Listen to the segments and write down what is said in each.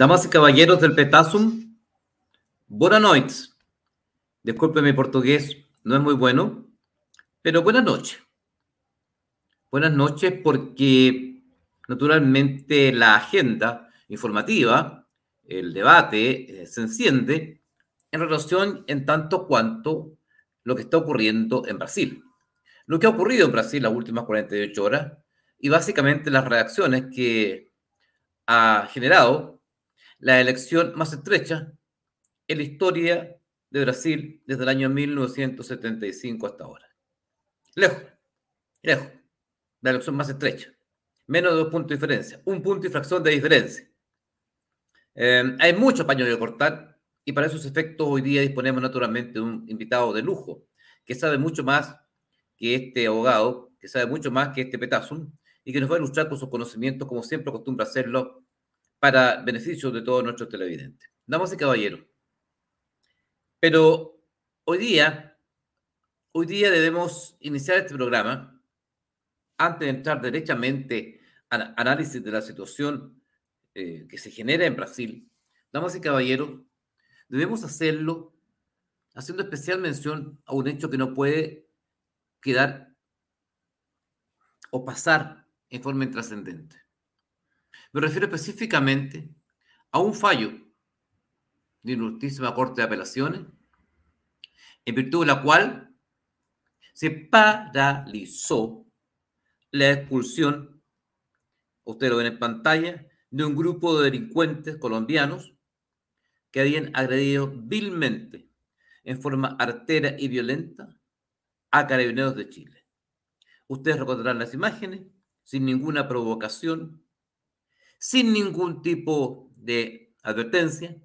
Damas y caballeros del Petasum, buenas noches. Disculpe mi portugués, no es muy bueno, pero buenas noches. Buenas noches porque naturalmente la agenda informativa, el debate eh, se enciende en relación en tanto cuanto lo que está ocurriendo en Brasil. Lo que ha ocurrido en Brasil las últimas 48 horas y básicamente las reacciones que ha generado la elección más estrecha en la historia de Brasil desde el año 1975 hasta ahora. Lejos, lejos, la elección más estrecha. Menos de dos puntos de diferencia, un punto y fracción de diferencia. Eh, hay mucho paño de cortar y para esos efectos hoy día disponemos naturalmente de un invitado de lujo que sabe mucho más que este abogado, que sabe mucho más que este petazum y que nos va a ilustrar con sus conocimientos como siempre acostumbra hacerlo para beneficio de todos nuestros televidentes. Damas y caballeros, pero hoy día, hoy día debemos iniciar este programa antes de entrar derechamente al análisis de la situación eh, que se genera en Brasil. Damas y caballeros, debemos hacerlo haciendo especial mención a un hecho que no puede quedar o pasar en forma intrascendente. Me refiero específicamente a un fallo de una Corte de Apelaciones, en virtud de la cual se paralizó la expulsión, usted lo ven en pantalla, de un grupo de delincuentes colombianos que habían agredido vilmente, en forma artera y violenta, a carabineros de Chile. Ustedes recordarán las imágenes, sin ninguna provocación, sin ningún tipo de advertencia,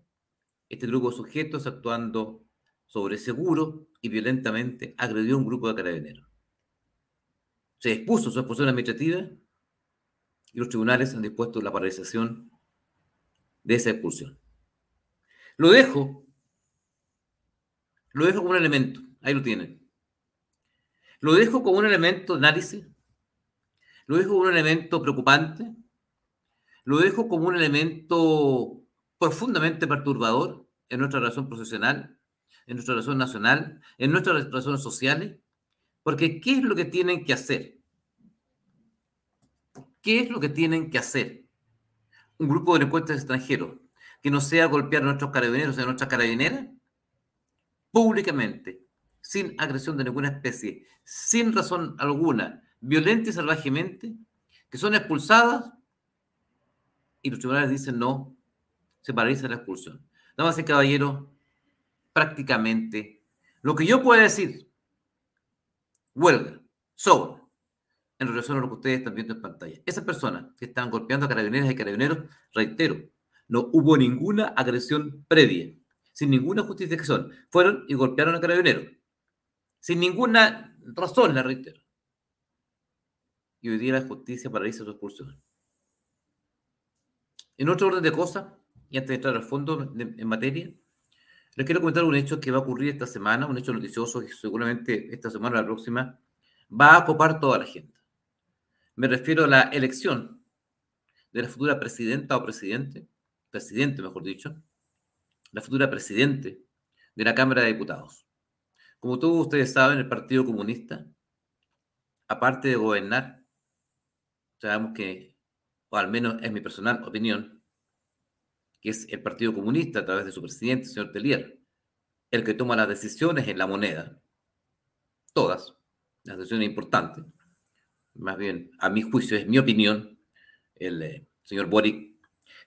este grupo de sujetos actuando sobre seguro y violentamente agredió a un grupo de carabineros. Se expuso su expulsión administrativa y los tribunales han dispuesto la paralización de esa expulsión. Lo dejo, lo dejo como un elemento, ahí lo tienen. Lo dejo como un elemento de análisis, lo dejo como un elemento preocupante, lo dejo como un elemento profundamente perturbador en nuestra relación profesional, en nuestra relación nacional, en nuestras relaciones sociales, porque ¿qué es lo que tienen que hacer? ¿Qué es lo que tienen que hacer? Un grupo de delincuentes extranjeros que no sea golpear a nuestros carabineros y a nuestras carabineras públicamente, sin agresión de ninguna especie, sin razón alguna, violenta y salvajemente, que son expulsadas y los tribunales dicen no, se paraliza la expulsión. Nada más, caballero, prácticamente lo que yo puedo decir, huelga, sobra, en relación a lo que ustedes están viendo en pantalla. Esas personas que están golpeando a carabineros y carabineros, reitero, no hubo ninguna agresión previa, sin ninguna justificación. Fueron y golpearon a carabineros, sin ninguna razón, la reitero. Y hoy día la justicia paraliza su expulsión. En otro orden de cosas, y antes de entrar al fondo en materia, les quiero comentar un hecho que va a ocurrir esta semana, un hecho noticioso que seguramente esta semana o la próxima va a copar toda la gente. Me refiero a la elección de la futura presidenta o presidente, presidente mejor dicho, la futura presidente de la Cámara de Diputados. Como todos ustedes saben, el Partido Comunista, aparte de gobernar, sabemos que o al menos es mi personal opinión, que es el Partido Comunista a través de su presidente, el señor Telier, el que toma las decisiones en la moneda, todas, las decisiones importantes, más bien, a mi juicio, es mi opinión, el eh, señor Boric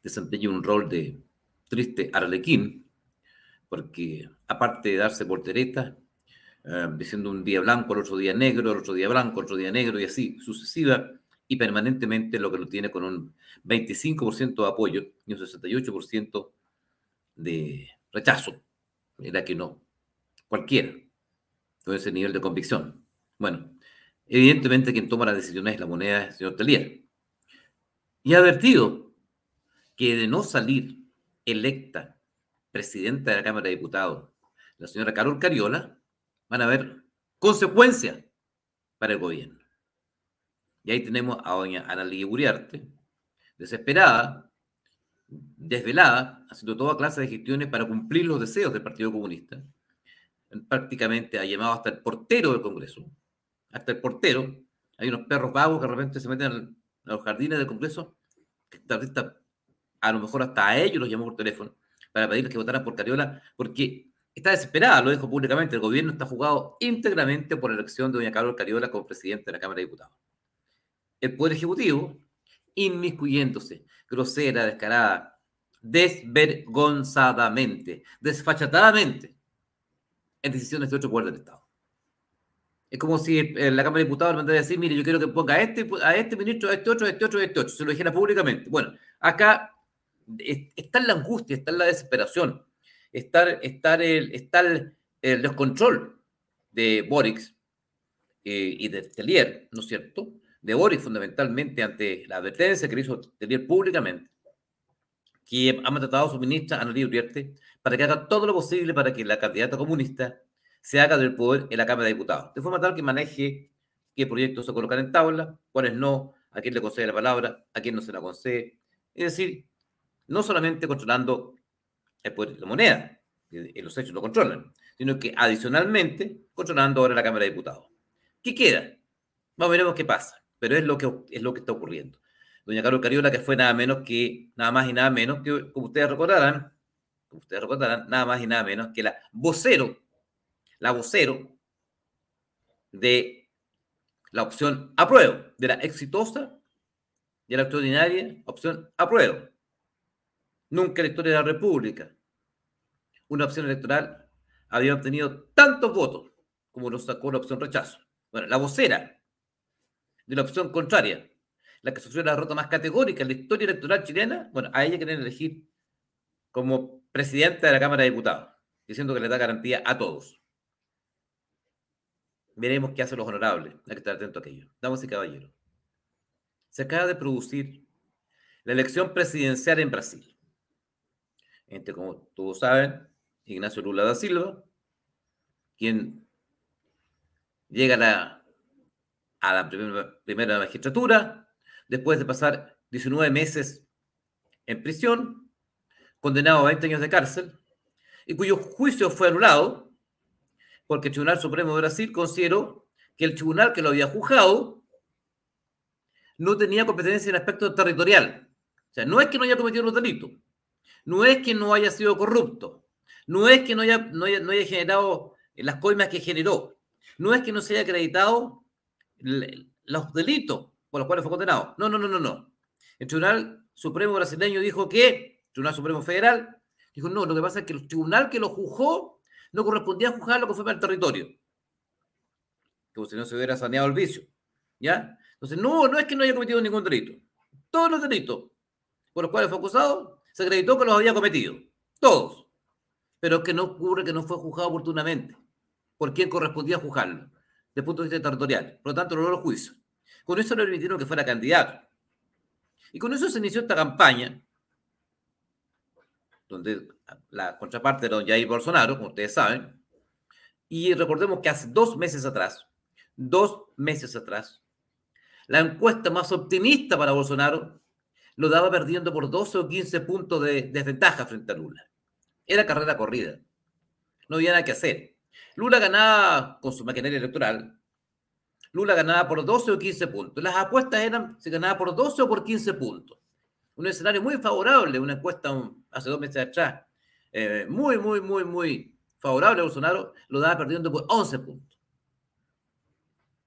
desempeña un rol de triste arlequín, porque aparte de darse volteretas, eh, diciendo un día blanco, el otro día negro, el otro día blanco, el otro día negro y así sucesiva, y permanentemente lo que lo tiene con un 25% de apoyo y un 68% de rechazo. Era que no, cualquiera, con ese nivel de convicción. Bueno, evidentemente quien toma las decisiones es la moneda del señor Telier. Y ha advertido que de no salir electa presidenta de la Cámara de Diputados, la señora Carol Cariola, van a haber consecuencias para el gobierno. Y ahí tenemos a doña Ana Uriarte, desesperada, desvelada, haciendo toda clase de gestiones para cumplir los deseos del Partido Comunista. Prácticamente ha llamado hasta el portero del Congreso, hasta el portero. Hay unos perros vagos que de repente se meten a los jardines del Congreso, que a lo mejor hasta a ellos los llamó por teléfono para pedirles que votaran por Cariola, porque está desesperada, lo dijo públicamente, el gobierno está jugado íntegramente por la elección de doña Carol Cariola como presidente de la Cámara de Diputados. El Poder Ejecutivo, inmiscuyéndose, grosera, descarada, desvergonzadamente, desfachatadamente, en decisiones de otro poder del Estado. Es como si la Cámara de Diputados le mandara a decir, mire, yo quiero que ponga a este, a este ministro, a este otro, a este otro, a este otro. Se lo dijera públicamente. Bueno, acá está la angustia, está la desesperación, está, está, el, está el, descontrol de Boric eh, y de Telier, ¿no es cierto? De Boric fundamentalmente ante la advertencia que le hizo Telier públicamente, que ha mandatado a su ministra, Ana Uriarte, para que haga todo lo posible para que la candidata comunista se haga del poder en la Cámara de Diputados, de forma tal que maneje qué proyectos se colocan en tabla, cuáles no, a quién le concede la palabra, a quién no se la concede. Es decir, no solamente controlando el poder de la moneda, y los hechos lo controlan, sino que adicionalmente controlando ahora la Cámara de Diputados. ¿Qué queda? Vamos, veremos qué pasa, pero es lo que, es lo que está ocurriendo. Doña Carol Cariola, que fue nada menos que, nada más y nada menos que, como ustedes recordarán, como ustedes recordarán, nada más y nada menos que la vocero, la vocero de la opción apruebo, de la exitosa y la extraordinaria opción apruebo. Nunca la historia de la República una opción electoral había obtenido tantos votos como lo sacó la opción rechazo. Bueno, la vocera de la opción contraria, la que sufrió la derrota más categórica en la historia electoral chilena, bueno, a ella quieren elegir como presidenta de la Cámara de Diputados, diciendo que le da garantía a todos. Veremos qué hacen los honorables. Hay que estar atento a aquello. Damas y caballeros. Se acaba de producir la elección presidencial en Brasil entre, como todos saben, Ignacio Lula da Silva, quien llega a la, a la primera, magistratura, después de pasar 19 meses en prisión, condenado a 20 años de cárcel, y cuyo juicio fue anulado porque el Tribunal Supremo de Brasil consideró que el tribunal que lo había juzgado no tenía competencia en aspecto territorial. O sea, no es que no haya cometido los delitos, no es que no haya sido corrupto, no es que no haya, no haya, generado las coimas que generó, no es que no se haya acreditado los delitos por los cuales fue condenado. No, no, no, no, no. El Tribunal Supremo brasileño dijo que, el Tribunal Supremo Federal, dijo, no, lo que pasa es que el tribunal que lo juzgó no correspondía a juzgar lo que fue para el territorio. Como si no se hubiera saneado el vicio. ¿Ya? Entonces, no, no es que no haya cometido ningún delito. Todos los delitos por los cuales fue acusado se acreditó que los había cometido. Todos. Pero que no ocurre que no fue juzgado oportunamente. ¿Por quién correspondía juzgarlo? Desde el punto de vista territorial. Por lo tanto, logró el juicio. Con eso le permitieron que fuera candidato. Y con eso se inició esta campaña, donde la contraparte era don Jair Bolsonaro, como ustedes saben. Y recordemos que hace dos meses atrás, dos meses atrás, la encuesta más optimista para Bolsonaro lo daba perdiendo por 12 o 15 puntos de desventaja frente a Lula. Era carrera corrida. No había nada que hacer. Lula ganaba con su maquinaria electoral. Lula ganaba por 12 o 15 puntos. Las apuestas eran si ganaba por 12 o por 15 puntos. Un escenario muy favorable, una encuesta hace dos meses atrás, eh, muy, muy, muy, muy favorable a Bolsonaro, lo daba perdiendo por 11 puntos.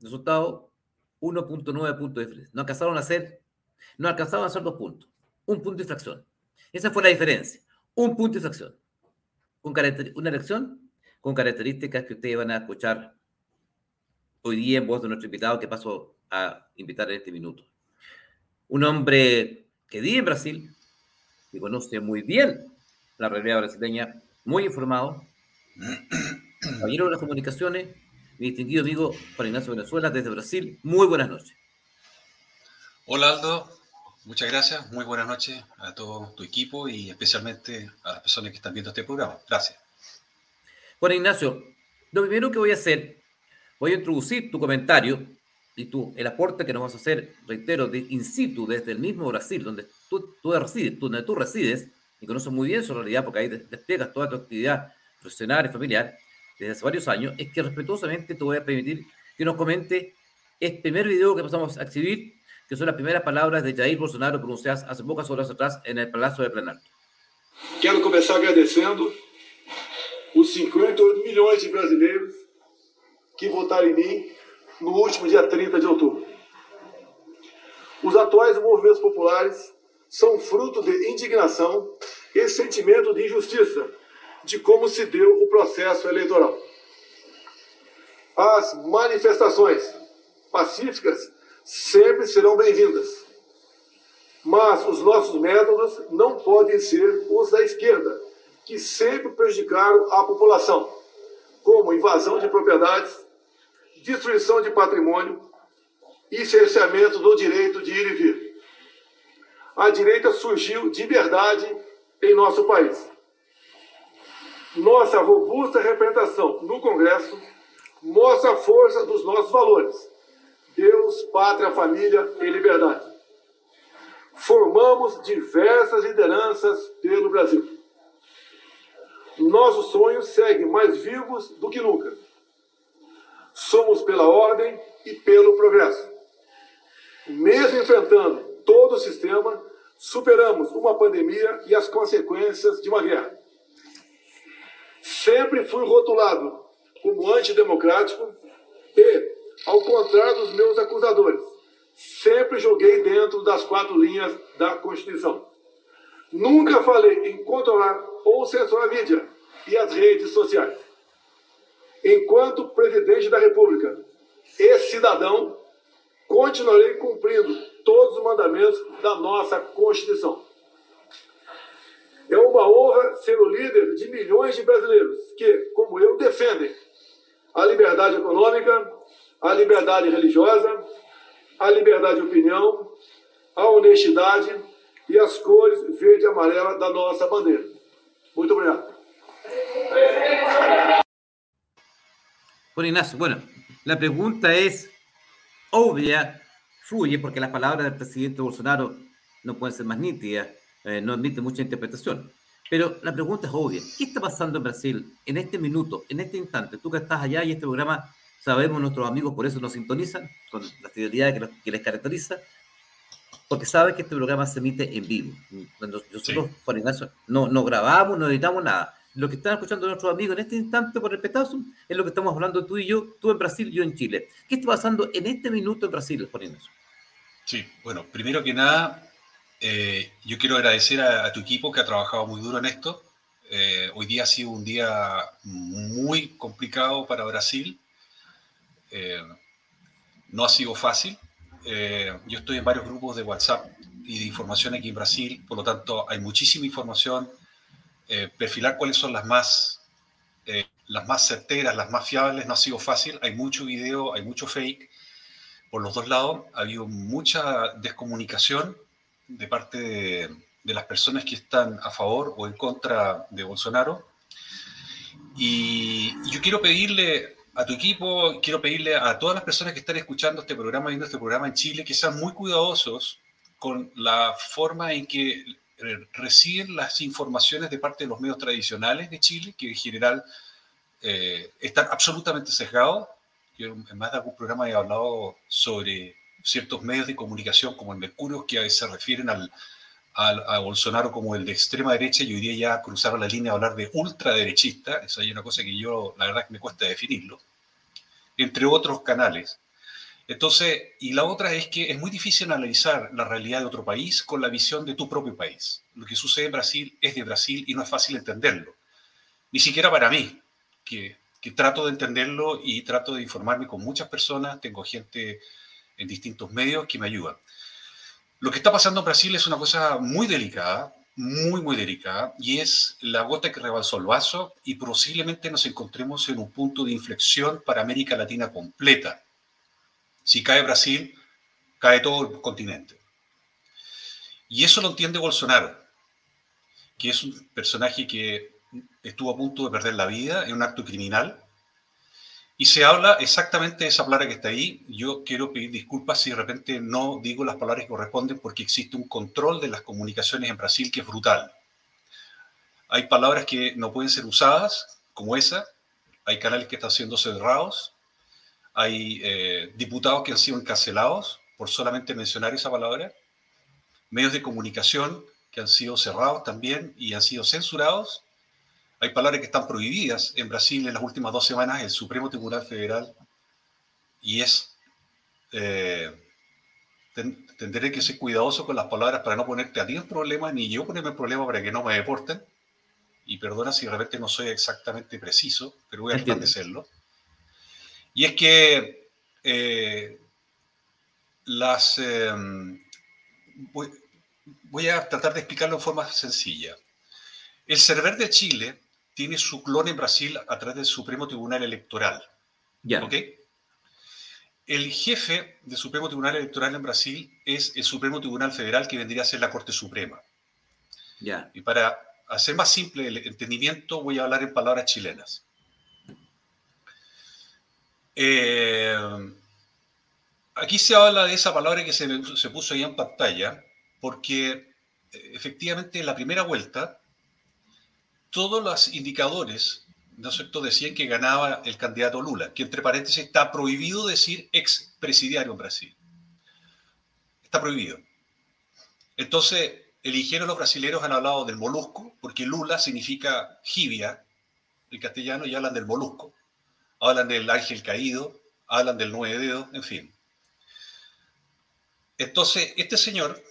Resultado, 1.9 puntos de diferencia. No alcanzaron a hacer no alcanzaban a hacer dos puntos. Un punto de infracción. Esa fue la diferencia. Un punto de infracción. una elección con características que ustedes van a escuchar hoy día en voz de nuestro invitado que paso a invitar en este minuto. Un hombre que vive en Brasil, que conoce muy bien la realidad brasileña, muy informado, caballero de las comunicaciones, mi distinguido amigo Juan Ignacio Venezuela desde Brasil. Muy buenas noches. Hola Aldo, muchas gracias, muy buenas noches a todo tu equipo y especialmente a las personas que están viendo este programa. Gracias. Bueno, Ignacio, lo primero que voy a hacer, voy a introducir tu comentario y tú, el aporte que nos vas a hacer, reitero, de in situ, desde el mismo Brasil, donde tú, tú resides, donde tú resides, y conoces muy bien su realidad, porque ahí despliegas toda tu actividad profesional y familiar desde hace varios años, es que respetuosamente te voy a permitir que nos comente este primer video que pasamos a exhibir, que son las primeras palabras de Jair Bolsonaro pronunciadas hace pocas horas atrás en el Palacio de Planalto. Quero começar agradecendo os 58 milhões de brasileiros que votaram em mim no último dia 30 de outubro. Os atuais movimentos populares são fruto de indignação e sentimento de injustiça de como se deu o processo eleitoral. As manifestações pacíficas sempre serão bem-vindas, mas os nossos métodos não podem ser os da esquerda, que sempre prejudicaram a população, como invasão de propriedades, destruição de patrimônio e cerceamento do direito de ir e vir. A direita surgiu de verdade em nosso país. Nossa robusta representação no Congresso mostra a força dos nossos valores: Deus, pátria, família e liberdade. Formamos diversas lideranças pelo Brasil. Nossos sonhos seguem mais vivos do que nunca somos pela ordem e pelo progresso. Mesmo enfrentando todo o sistema, superamos uma pandemia e as consequências de uma guerra. Sempre fui rotulado como antidemocrático e, ao contrário dos meus acusadores, sempre joguei dentro das quatro linhas da Constituição. Nunca falei em controlar ou censurar a mídia e as redes sociais enquanto presidente da República e cidadão, continuarei cumprindo todos os mandamentos da nossa Constituição. É uma honra ser o líder de milhões de brasileiros que, como eu, defendem a liberdade econômica, a liberdade religiosa, a liberdade de opinião, a honestidade e as cores verde e amarela da nossa bandeira. Obrigado. Bueno, Ignacio, bueno, la pregunta es obvia, fluye, porque las palabras del presidente Bolsonaro no pueden ser más nítidas, eh, no admiten mucha interpretación. Pero la pregunta es obvia. ¿Qué está pasando en Brasil en este minuto, en este instante? Tú que estás allá y este programa, sabemos, nuestros amigos por eso nos sintonizan, con la fidelidad que, que les caracteriza, porque saben que este programa se emite en vivo. Nosotros, sí. Juan Ignacio, no, no grabamos, no editamos nada lo que están escuchando nuestros amigos en este instante por el petazo es lo que estamos hablando tú y yo, tú en Brasil, yo en Chile. ¿Qué está pasando en este minuto en Brasil, Juan Sí, bueno, primero que nada, eh, yo quiero agradecer a, a, tu equipo que ha trabajado muy duro en esto. Eh, hoy día ha sido un día muy complicado para Brasil. Eh, no ha sido fácil. Yo estoy en varios grupos de WhatsApp y de información aquí en Brasil, por lo tanto hay muchísima información eh, perfilar cuáles son las más, eh, las más certeras, las más fiables, no ha sido fácil. Hay mucho video, hay mucho fake por los dos lados. Ha habido mucha descomunicación de parte de, de las personas que están a favor o en contra de Bolsonaro. Y yo quiero pedirle a tu equipo, quiero pedirle a todas las personas que están escuchando este programa, viendo este programa en Chile, que sean muy cuidadosos con la forma en que reciben las informaciones de parte de los medios tradicionales de Chile, que en general eh, están absolutamente sesgados. Yo en más de algún programa he hablado sobre ciertos medios de comunicación como el Mercurio, que se refieren al, al, a Bolsonaro como el de extrema derecha, y hoy día ya cruzaron la línea de hablar de ultraderechista, eso hay una cosa que yo, la verdad, que me cuesta definirlo, entre otros canales. Entonces, y la otra es que es muy difícil analizar la realidad de otro país con la visión de tu propio país. Lo que sucede en Brasil es de Brasil y no es fácil entenderlo. Ni siquiera para mí, que, que trato de entenderlo y trato de informarme con muchas personas, tengo gente en distintos medios que me ayudan. Lo que está pasando en Brasil es una cosa muy delicada, muy, muy delicada, y es la gota que rebalsó el vaso y posiblemente nos encontremos en un punto de inflexión para América Latina completa si cae Brasil, cae todo el continente. Y eso lo entiende Bolsonaro, que es un personaje que estuvo a punto de perder la vida en un acto criminal Y se habla exactamente de esa palabra que está ahí. Yo quiero pedir disculpas si de repente no digo las palabras que corresponden porque existe un control de las comunicaciones en Brasil que es brutal. Hay palabras que no pueden ser usadas, como esa. Hay canales que están siendo cerrados. Hay eh, diputados que han sido encarcelados por solamente mencionar esa palabra. Medios de comunicación que han sido cerrados también y han sido censurados hay palabras que están prohibidas en Brasil en las últimas dos semanas, el Supremo Tribunal Federal, y es... Eh, tendré que ser cuidadoso con las palabras para no ponerte a ti en problemas, ni yo ponerme en problemas para que no me deporten. Y perdona si de repente no soy exactamente preciso, pero voy a tratar de serlo. Y es que eh, las... Eh, voy, a tratar de explicarlo en forma sencilla. El server de Chile tiene su clon en Brasil a través del Supremo Tribunal Electoral. Ya. ¿Ok? El jefe del Supremo Tribunal Electoral en Brasil es el Supremo Tribunal Federal, que vendría a ser la Corte Suprema. Ya. Y para hacer más simple el entendimiento, voy a hablar en palabras chilenas. Eh, aquí se habla de esa palabra que se, se puso ahí en pantalla, porque eh, efectivamente en la primera vuelta todos los indicadores, ¿no es cierto?, decían que ganaba el candidato Lula, que entre paréntesis está prohibido decir ex presidiario en Brasil. Está prohibido. Entonces, eligieron los brasileños han hablado del molusco, porque Lula significa jibia en castellano y hablan del molusco. Hablan del ángel caído, hablan del nueve dedos, en fin. Entonces, este señor,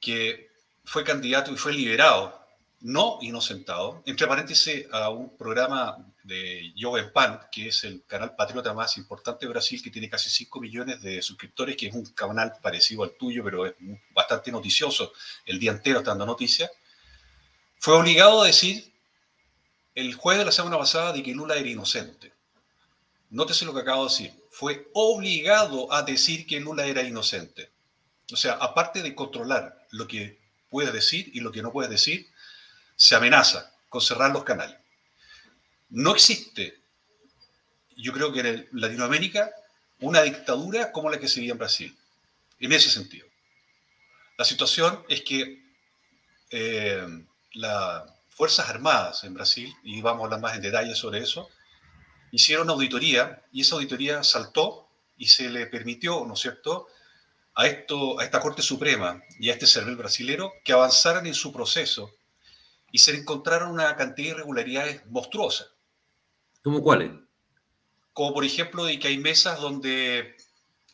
que fue candidato y fue liberado no inocentado, entre paréntesis a un programa de Yoga Pan, que es el canal patriota más importante de Brasil, que tiene casi 5 millones de suscriptores, que es un canal parecido al tuyo, pero es bastante noticioso, el día entero está dando noticias, fue obligado a decir el jueves de la semana pasada de que Lula era inocente. Nótese lo que acabo de decir. Fue obligado a decir que Lula era inocente. O sea, aparte de controlar lo que puede decir y lo que no puede decir, se amenaza con cerrar los canales. No existe, yo creo que en Latinoamérica, una dictadura como la que se vive en Brasil, en ese sentido. La situación es que eh, las Fuerzas Armadas en Brasil, y vamos a hablar más en detalle sobre eso, hicieron una auditoría y esa auditoría saltó y se le permitió, ¿no es cierto?, a, a esta Corte Suprema y a este servidor brasilero que avanzaran en su proceso y se encontraron una cantidad de irregularidades monstruosas. ¿Cómo cuáles? Como por ejemplo de que hay mesas donde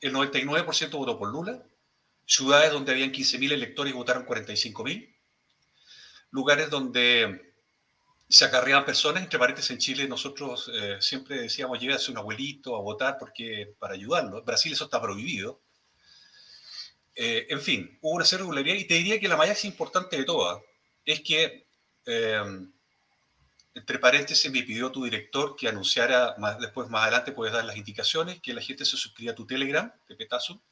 el 99% votó por Lula, ciudades donde habían 15.000 electores y votaron 45.000, lugares donde se acarreaban personas, entre paréntesis en Chile nosotros eh, siempre decíamos llévese un abuelito a votar porque para ayudarlo, en Brasil eso está prohibido. Eh, en fin, hubo una serie de irregularidades y te diría que la más importante de todas es que Em, entre paréntesis, me pidió tu director que anunciara, más, después más adelante puedes dar las indicaciones, que la gente se suscriba a tu Telegram, de Petazo,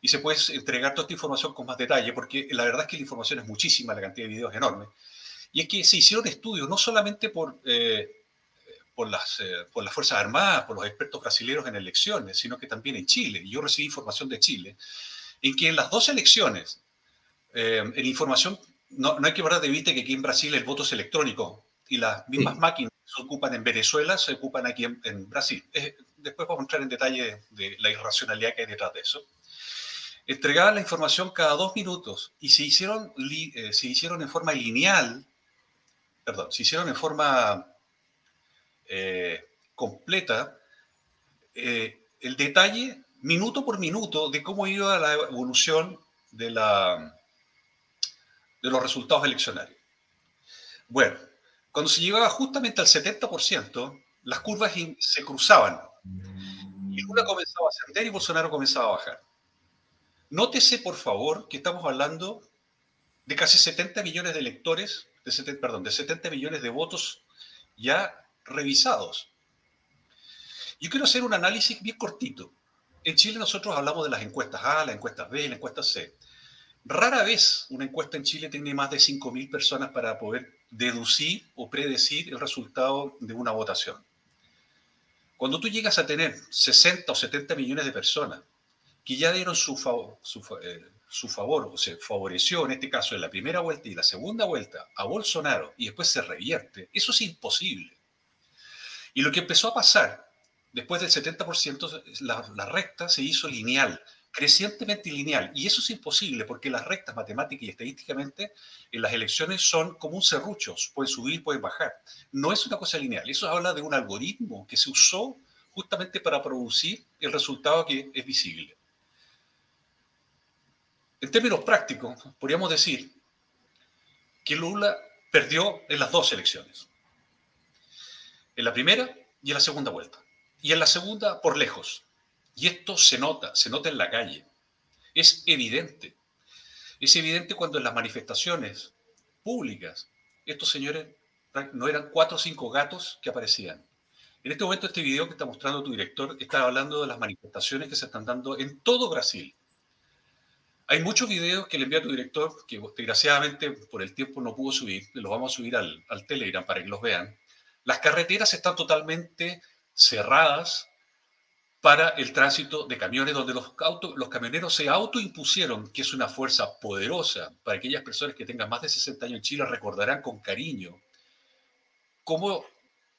y se puede entregar toda esta información con más detalle, porque la verdad es que la información es muchísima, la cantidad de videos es enorme. Y es que se hicieron estudios no solamente por, eh, por, las, eh, por las Fuerzas Armadas, por los expertos brasileños en elecciones, sino que también en Chile. Y yo recibí información de Chile, en que en las dos elecciones, eh, en información no, hay que perder de vista que aquí en Brasil el voto es electrónico y las mismas máquinas que se ocupan en Venezuela se ocupan aquí en, Brasil. después vamos a entrar en detalle de la irracionalidad que hay detrás de eso. Entregaban la información cada dos minutos y se hicieron, eh, se hicieron en forma lineal, perdón, se hicieron en forma eh, completa eh, el detalle minuto por minuto de cómo iba la evolución de la, de los resultados eleccionarios. Bueno, cuando se llegaba justamente al 70%, las curvas se cruzaban. Y Lula comenzaba a ascender y Bolsonaro comenzaba a bajar. Nótese, por favor, que estamos hablando de casi 70 millones de electores, de perdón, de 70 millones de votos ya revisados. Yo quiero hacer un análisis bien cortito. En Chile nosotros hablamos de las encuestas A, las encuestas B, las encuestas C. Rara vez una encuesta en Chile tiene más de 5.000 personas para poder deducir o predecir el resultado de una votación. Cuando tú llegas a tener 60 o 70 millones de personas que ya dieron su favor, su, eh, su favor, o se favoreció en este caso en la primera vuelta y la segunda vuelta a Bolsonaro y después se revierte, eso es imposible. Y lo que empezó a pasar después del 70%, la, la recta se hizo lineal, crecientemente lineal. Y eso es imposible porque las rectas matemáticas y estadísticamente en las elecciones son como un serrucho, pueden subir, pueden bajar. No es una cosa lineal, eso habla de un algoritmo que se usó justamente para producir el resultado que es visible. En términos prácticos, podríamos decir que Lula perdió en las dos elecciones. En la primera y en la segunda vuelta. Y en la segunda por lejos. Y esto se nota, se nota en la calle. Es evidente. Es evidente cuando en las manifestaciones públicas estos señores no eran cuatro o cinco gatos que aparecían. En este momento este video que está mostrando tu director está hablando de las manifestaciones que se están dando en todo Brasil. Hay muchos videos que le envía tu director, que desgraciadamente por el tiempo no pudo subir, los vamos a subir al Telegram para que los vean. Las carreteras están totalmente cerradas para el tránsito de camiones, donde los, camioneros se autoimpusieron, que es una fuerza poderosa para aquellas personas que tengan más de 60 años en Chile, recordarán con cariño cómo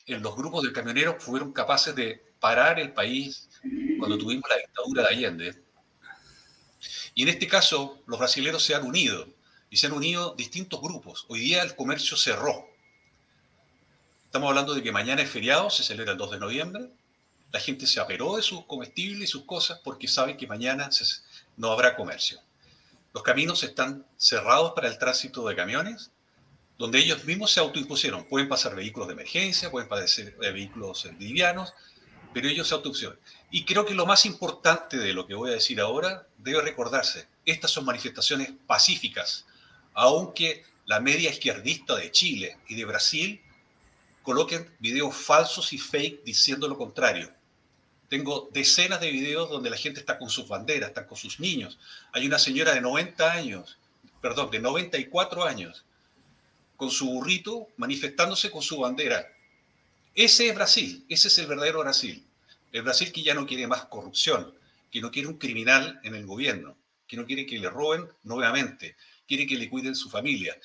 en los grupos de camioneros fueron capaces de parar el país cuando tuvimos la dictadura de Allende. Y en este caso, los brasileños se han unido, y se han unido distintos grupos. Hoy día el comercio cerró. Estamos hablando de que mañana es feriado, se celebra el 2 de noviembre, la gente se aperó de sus comestibles y sus cosas porque saben que mañana no habrá comercio. Los caminos están cerrados para el tránsito de camiones, donde ellos mismos se autoimpusieron. Pueden pasar vehículos de emergencia, pueden pasar eh, vehículos eh, livianos, pero ellos se autoimpusieron. Y creo que lo más importante de lo que voy a decir ahora debe recordarse. Estas son manifestaciones pacíficas, aunque la media izquierdista de Chile y de Brasil coloquen videos falsos y fake diciendo lo contrario. Tengo decenas de videos donde la gente está con sus banderas, está con sus niños. Hay una señora de 90 años, perdón, de 94 años, con su burrito manifestándose con su bandera. Ese es Brasil, ese es el verdadero Brasil. El Brasil que ya no quiere más corrupción, que no quiere un criminal en el gobierno, que no quiere que le roben nuevamente, quiere que le cuiden su familia.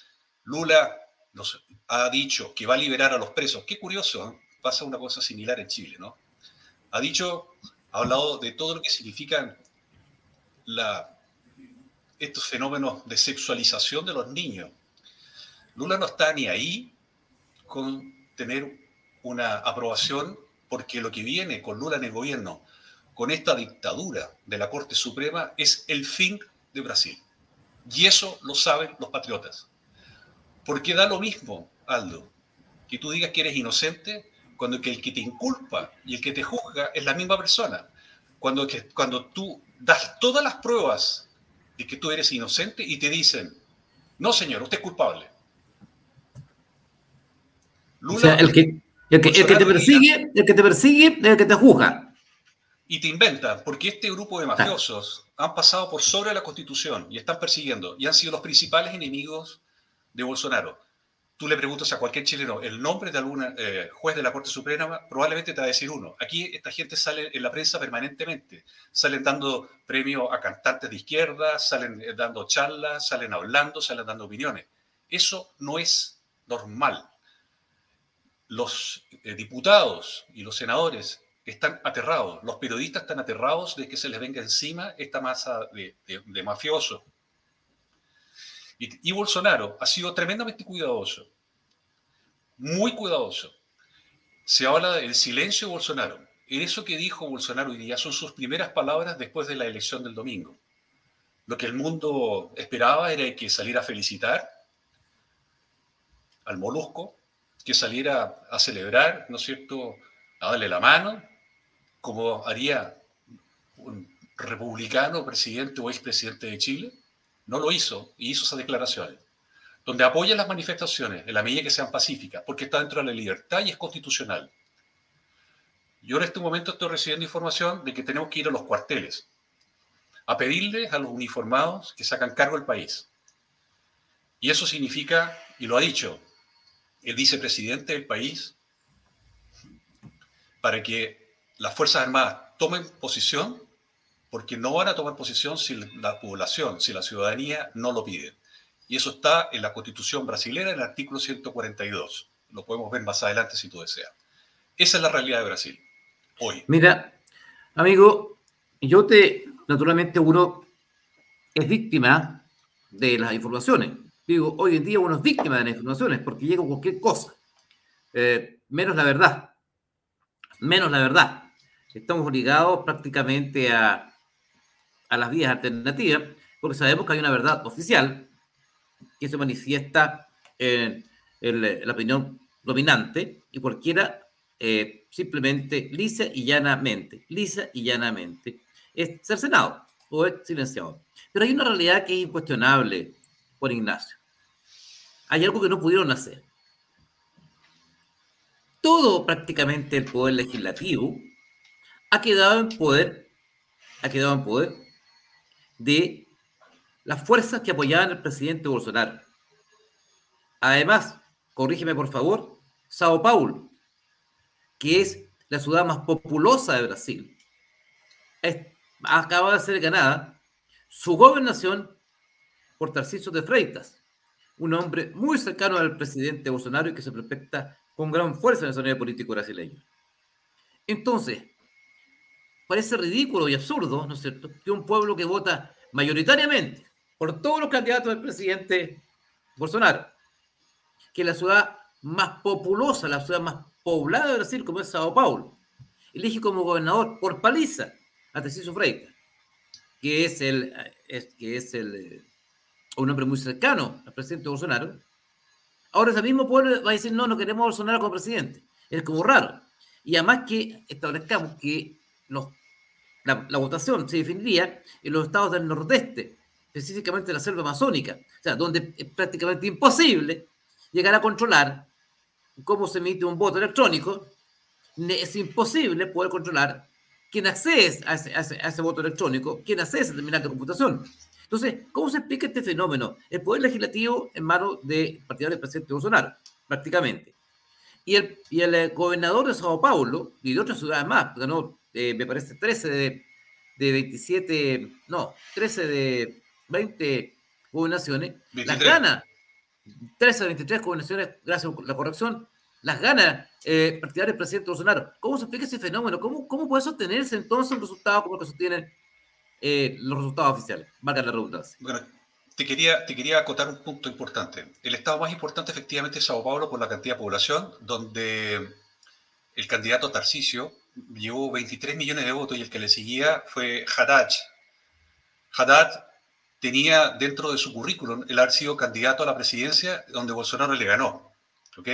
Lula nos ha dicho que va a liberar a los presos. Qué curioso, ¿eh? pasa una cosa similar en Chile, ¿no? Ha dicho, ha hablado de todo lo que significan estos fenómenos de sexualización de los niños. Lula no está ni ahí con tener una aprobación porque lo que viene con Lula en el gobierno, con esta dictadura de la Corte Suprema, es el fin de Brasil. Y eso lo saben los patriotas. Porque da lo mismo, Aldo, que tú digas que eres inocente cuando que el que te inculpa y el que te juzga es la misma persona. Cuando, que, cuando tú das todas las pruebas de que tú eres inocente y te dicen, no señor, usted es culpable. o sea, el que, el que, te persigue, el que te persigue, el que te juzga. Y te inventa, porque este grupo de mafiosos han pasado por sobre la constitución y están persiguiendo y han sido los principales enemigos de Bolsonaro tú le preguntas a cualquier chileno el nombre de algún eh, juez de la Corte Suprema, probablemente te va a decir uno. Aquí esta gente sale en la prensa permanentemente, salen dando premios a cantantes de izquierda, salen eh, dando charlas, salen hablando, salen dando opiniones. Eso no es normal. Los eh, diputados y los senadores están aterrados, los periodistas están aterrados de que se les venga encima esta masa de, de mafiosos y, Bolsonaro ha sido tremendamente cuidadoso, muy cuidadoso. Se habla del silencio de Bolsonaro. Eso que dijo Bolsonaro hoy día son sus primeras palabras después de la elección del domingo. Lo que el mundo esperaba era que saliera a felicitar al molusco, que saliera a celebrar, ¿no es cierto?, a darle la mano, como haría un republicano, presidente o expresidente de Chile no lo hizo y hizo esas declaraciones, donde apoya las manifestaciones en la medida que sean pacíficas, porque está dentro de la libertad y es constitucional. Yo en este momento estoy recibiendo información de que tenemos que ir a los cuarteles a pedirles a los uniformados que sacan cargo del país. Y eso significa, y lo ha dicho el vicepresidente del país, para que las Fuerzas Armadas tomen posición, porque no van a tomar posición si la población, si la ciudadanía no lo pide. Y eso está en la Constitución brasileña, en el artículo 142. Lo podemos ver más adelante si tú deseas. Esa es la realidad de Brasil, hoy. Mira, amigo, yo te, naturalmente uno es víctima de las informaciones. Digo, hoy en día uno es víctima de las informaciones porque llega cualquier cosa, eh, menos la verdad, menos la verdad. Estamos obligados prácticamente a, a las vías alternativas porque sabemos que hay una verdad oficial que se manifiesta en, la opinión dominante y cualquiera eh, simplemente lisa y llanamente, lisa y llanamente, es cercenado o es silenciado. Pero hay una realidad que es incuestionable, Juan Ignacio. Hay algo que no pudieron hacer. Todo prácticamente el poder legislativo ha quedado en poder, ha quedado en poder de las fuerzas que apoyaban al presidente Bolsonaro. Además, corrígeme por favor, Sao Paulo, que es la ciudad más populosa de Brasil, acaba de ser ganada su gobernación por Tarcísio de Freitas, un hombre muy cercano al presidente Bolsonaro y que se prospecta con gran fuerza en el escenario político brasileño. Entonces, parece ridículo y absurdo, ¿no es cierto?, que un pueblo que vota mayoritariamente por todos los candidatos del presidente Bolsonaro, que la ciudad más populosa, la ciudad más poblada de Brasil, como es Sao Paulo, elige como gobernador por paliza a Tarcísio Freitas, que es el, que es el, eh, un hombre muy cercano al presidente Bolsonaro. Ahora ese mismo pueblo va a decir, no, no queremos a Bolsonaro como presidente. Es como raro. Y además que establezcamos que los, la, la votación se definiría en los estados del nordeste, específicamente la selva amazónica, o sea, donde es prácticamente imposible llegar a controlar cómo se emite un voto electrónico, es imposible poder controlar quién accede a ese, a ese, voto electrónico, quién accede a esa determinada computación. Entonces, ¿cómo se explica este fenómeno? El poder legislativo en manos de partidario del presidente Bolsonaro, prácticamente. Y el, y el eh, gobernador de Sao Paulo y de otras ciudades más, ganó, eh, me parece, 13 de, de 27, no, 13 de 20 gobernaciones, las gana. 13 de 23 gobernaciones, gracias a la corrección, las gana eh, partidario del presidente Bolsonaro. ¿Cómo se explica ese fenómeno? ¿Cómo, cómo puede sostenerse entonces un resultado como el que sostienen eh, los resultados oficiales? Valga la redundancia. Bueno, te quería, te quería acotar un punto importante. El estado más importante efectivamente es Sao Paulo por la cantidad de población, donde el candidato Tarcisio llevó 23 millones de votos y el que le seguía fue Haddad. Haddad tenía dentro de su currículum el haber sido candidato a la presidencia donde Bolsonaro le ganó. ¿ok?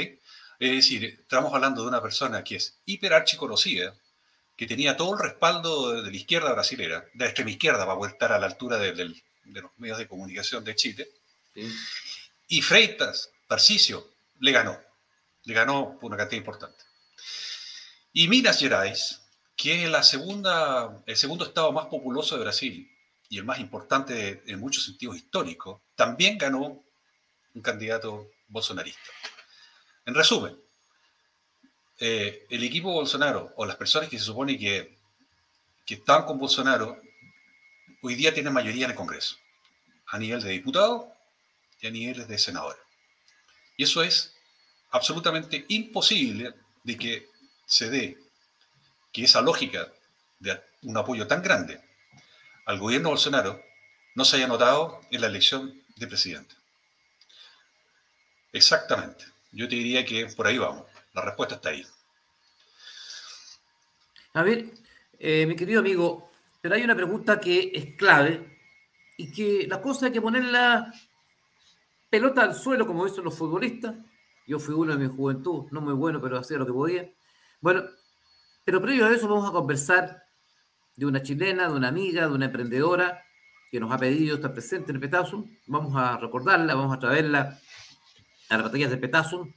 Es decir, estamos hablando de una persona que es hiper conocida, que tenía todo el respaldo de la izquierda brasilera, de la extrema izquierda, para estar a la altura de, los medios de comunicación de Chile. Y Freitas, Tarcisio, le ganó. Le ganó por una cantidad importante. Y Minas Gerais, que es el segundo estado más populoso de Brasil, y el más importante en muchos sentidos históricos, también ganó un candidato bolsonarista. En resumen, eh, el equipo Bolsonaro o las personas que se supone que, que están con Bolsonaro hoy día tienen mayoría en el Congreso, a nivel de diputados y a nivel de senadores. Y eso es absolutamente imposible de que se dé que esa lógica de un apoyo tan grande al gobierno Bolsonaro no se haya notado en la elección de presidente. Exactamente. Yo te diría que por ahí vamos. La respuesta está ahí. A ver, eh, mi querido amigo, pero hay una pregunta que es clave y que la cosa hay que poner la pelota al suelo, como dicen los futbolistas. Yo fui uno de mi juventud, no muy bueno, pero hacía lo que podía. Bueno, pero previo a eso vamos a conversar de una chilena, de una amiga, de una emprendedora que nos ha pedido estar presente en el. Vamos a recordarla, vamos a traerla a las batallas de Petasum,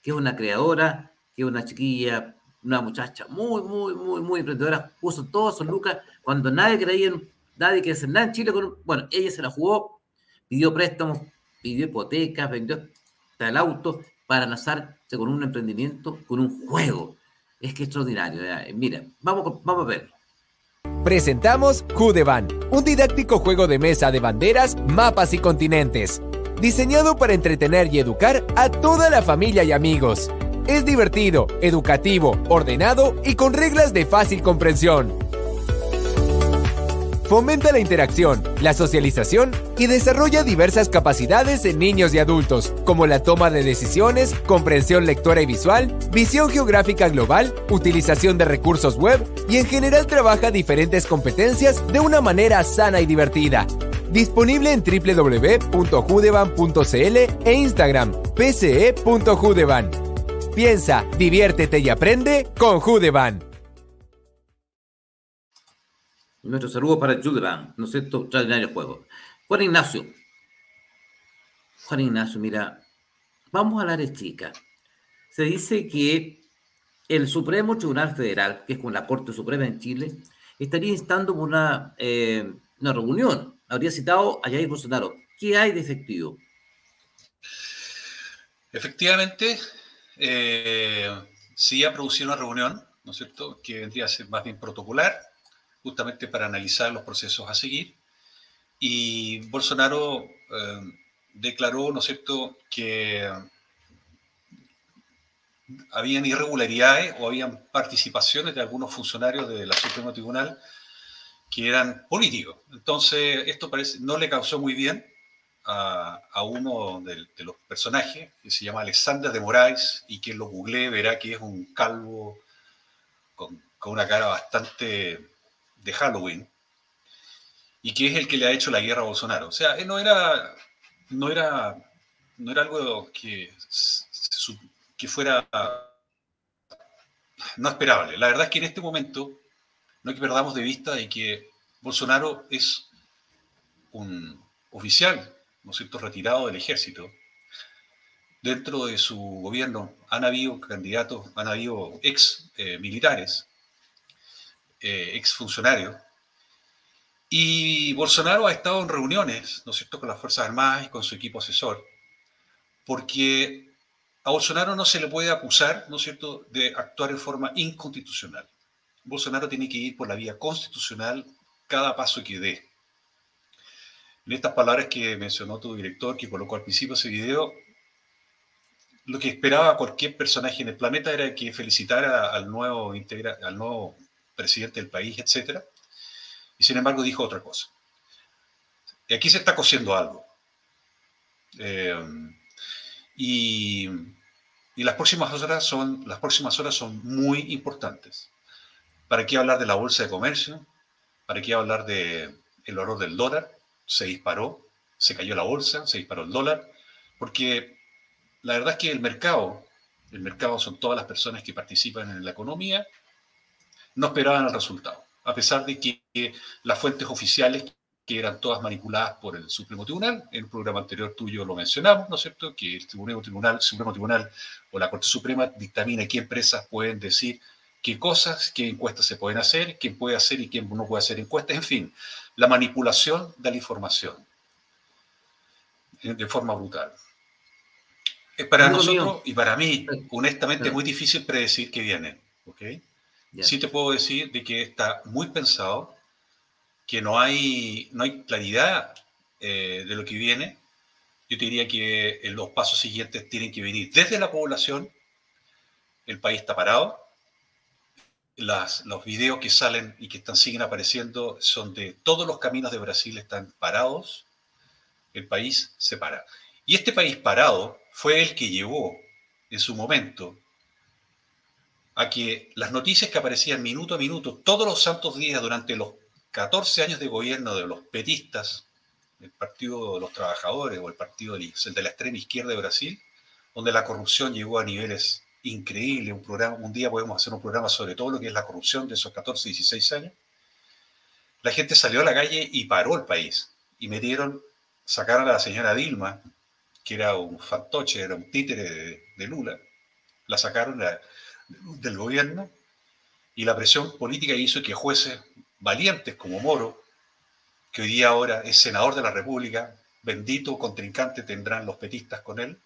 que es una creadora, que es una chiquilla, una muchacha muy, muy, muy, muy emprendedora, puso todas sus lucas cuando nadie creía en, nadie quería hacer nada en Chile. bueno, ella se la jugó, pidió préstamos, pidió hipotecas, vendió hasta el auto para lanzarse con un emprendimiento, con un juego. Es que extraordinario. Mira, vamos, vamos a ver. Presentamos Judeban, un didáctico juego de mesa de banderas, mapas y continentes, diseñado para entretener y educar a toda la familia y amigos. Es divertido, educativo, ordenado y con reglas de fácil comprensión. Fomenta la interacción, la socialización y desarrolla diversas capacidades en niños y adultos, como la toma de decisiones, comprensión lectora y visual, visión geográfica global, utilización de recursos web y en general trabaja diferentes competencias de una manera sana y divertida. Disponible en www.judeban.cl e Instagram pce.judeban. Piensa, diviértete y aprende con Judeban. Nuestro saludo para Judeban, ¿no es cierto? Extraordinario juego. Juan Ignacio. Juan Ignacio, mira, vamos a la área chica. Se dice que el Supremo Tribunal Federal, que es con la Corte Suprema en Chile, estaría instando una, eh, una reunión. Habría citado a Jair Bolsonaro. ¿Qué hay de efectivo? Efectivamente, eh, sí ha producido una reunión, ¿no es cierto?, que vendría a ser más bien protocolar, justamente para analizar los procesos a seguir. Y Bolsonaro eh, declaró, ¿no es cierto?, que habían irregularidades o habían participaciones de algunos funcionarios de la Suprema Tribunal que eran políticos. Entonces, esto parece, no le causó muy bien a, a uno de, de, los personajes, que se llama Alexander de Moraes, y quien lo googlee verá que es un calvo con, con una cara bastante de Halloween y que es el que le ha hecho la guerra a Bolsonaro. O sea, no era, no era, no era algo que, que fuera no esperable. La verdad es que en este momento no hay que perdamos de vista de que Bolsonaro es un oficial, ¿no es cierto?, retirado del ejército. Dentro de su gobierno han habido candidatos, han habido ex eh, militares eh, exfuncionario. Y Bolsonaro ha estado en reuniones, ¿no cierto?, con las Fuerzas Armadas y con su equipo asesor, porque a Bolsonaro no se le puede acusar, ¿no cierto?, de actuar en forma inconstitucional. Bolsonaro tiene que ir por la vía constitucional cada paso que dé. En estas palabras que mencionó tu director, que colocó al principio ese video, lo que esperaba cualquier personaje en el planeta era que felicitara al nuevo, integra al nuevo presidente del país, etc. Y sin embargo dijo otra cosa. Aquí se está cosiendo algo. Eh, y, y, las próximas horas son las próximas horas son muy importantes. ¿Para qué hablar de la bolsa de comercio? ¿Para qué hablar de el valor del dólar? Se disparó, se cayó la bolsa, se disparó el dólar, porque la verdad es que el mercado, el mercado son todas las personas que participan en la economía no esperaban el resultado, a pesar de que las fuentes oficiales, que eran todas manipuladas por el Supremo Tribunal, en el programa anterior tuyo lo mencionamos, ¿no es cierto?, que el Supremo Tribunal, Supremo Tribunal o la Corte Suprema dictamina qué empresas pueden decir qué cosas, qué encuestas se pueden hacer, quién puede hacer y quién no puede hacer encuestas, en fin, la manipulación de la información de forma brutal. Es para nosotros y para mí, honestamente, muy difícil predecir qué viene. Sí te puedo decir de que está muy pensado, que no hay, no hay claridad eh, de lo que viene. Yo te diría que los pasos siguientes tienen que venir desde la población. El país está parado. Las, los videos que salen y que están, siguen apareciendo son de todos los caminos de Brasil están parados. El país se para. Y este país parado fue el que llevó en su momento a que las noticias que aparecían minuto a minuto, todos los santos días durante los 14 años de gobierno de los petistas, el Partido de los Trabajadores o el Partido de la extrema izquierda de Brasil, donde la corrupción llegó a niveles increíbles. Un, programa, un día podemos hacer un programa sobre todo lo que es la corrupción de esos 14, 16 años. La gente salió a la calle y paró el país. Y metieron, sacaron a la señora Dilma, que era un fantoche, era un títere de, Lula, la sacaron, la, del gobierno y la presión política hizo que jueces valientes como Moro, que hoy día ahora es senador de la República, bendito contrincante tendrán los petistas con él,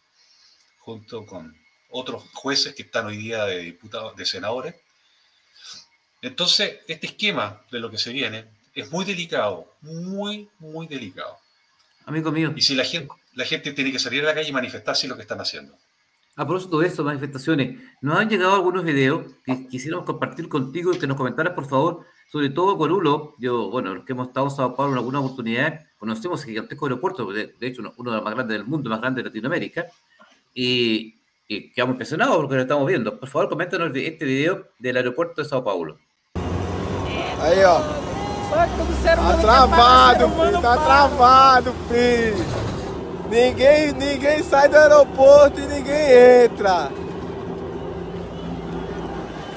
junto con otros jueces que están hoy día de diputados, de senadores, Entonces, este esquema de lo que se viene es muy delicado, muy, muy delicado. Amigo mío. Y si la gente, la gente tiene que salir a la calle y manifestarse lo que están haciendo. A propósito de eso, manifestaciones, nos han llegado algunos videos que quisiéramos compartir contigo y que nos comentaras, por favor, sobre todo con Ulo. Yo, bueno, los que hemos estado en Sao Paulo en alguna oportunidad, conocemos el gigantesco aeropuerto, de, de hecho, uno de los más grandes del mundo, más grande de Latinoamérica, y, y quedamos impresionados porque lo estamos viendo. Por favor, coméntanos este video del aeropuerto de Sao Paulo. Aí, ó. Tá travado, filho. Tá travado, filho. Ninguém, ninguém sai do aeroporto e ninguém entra.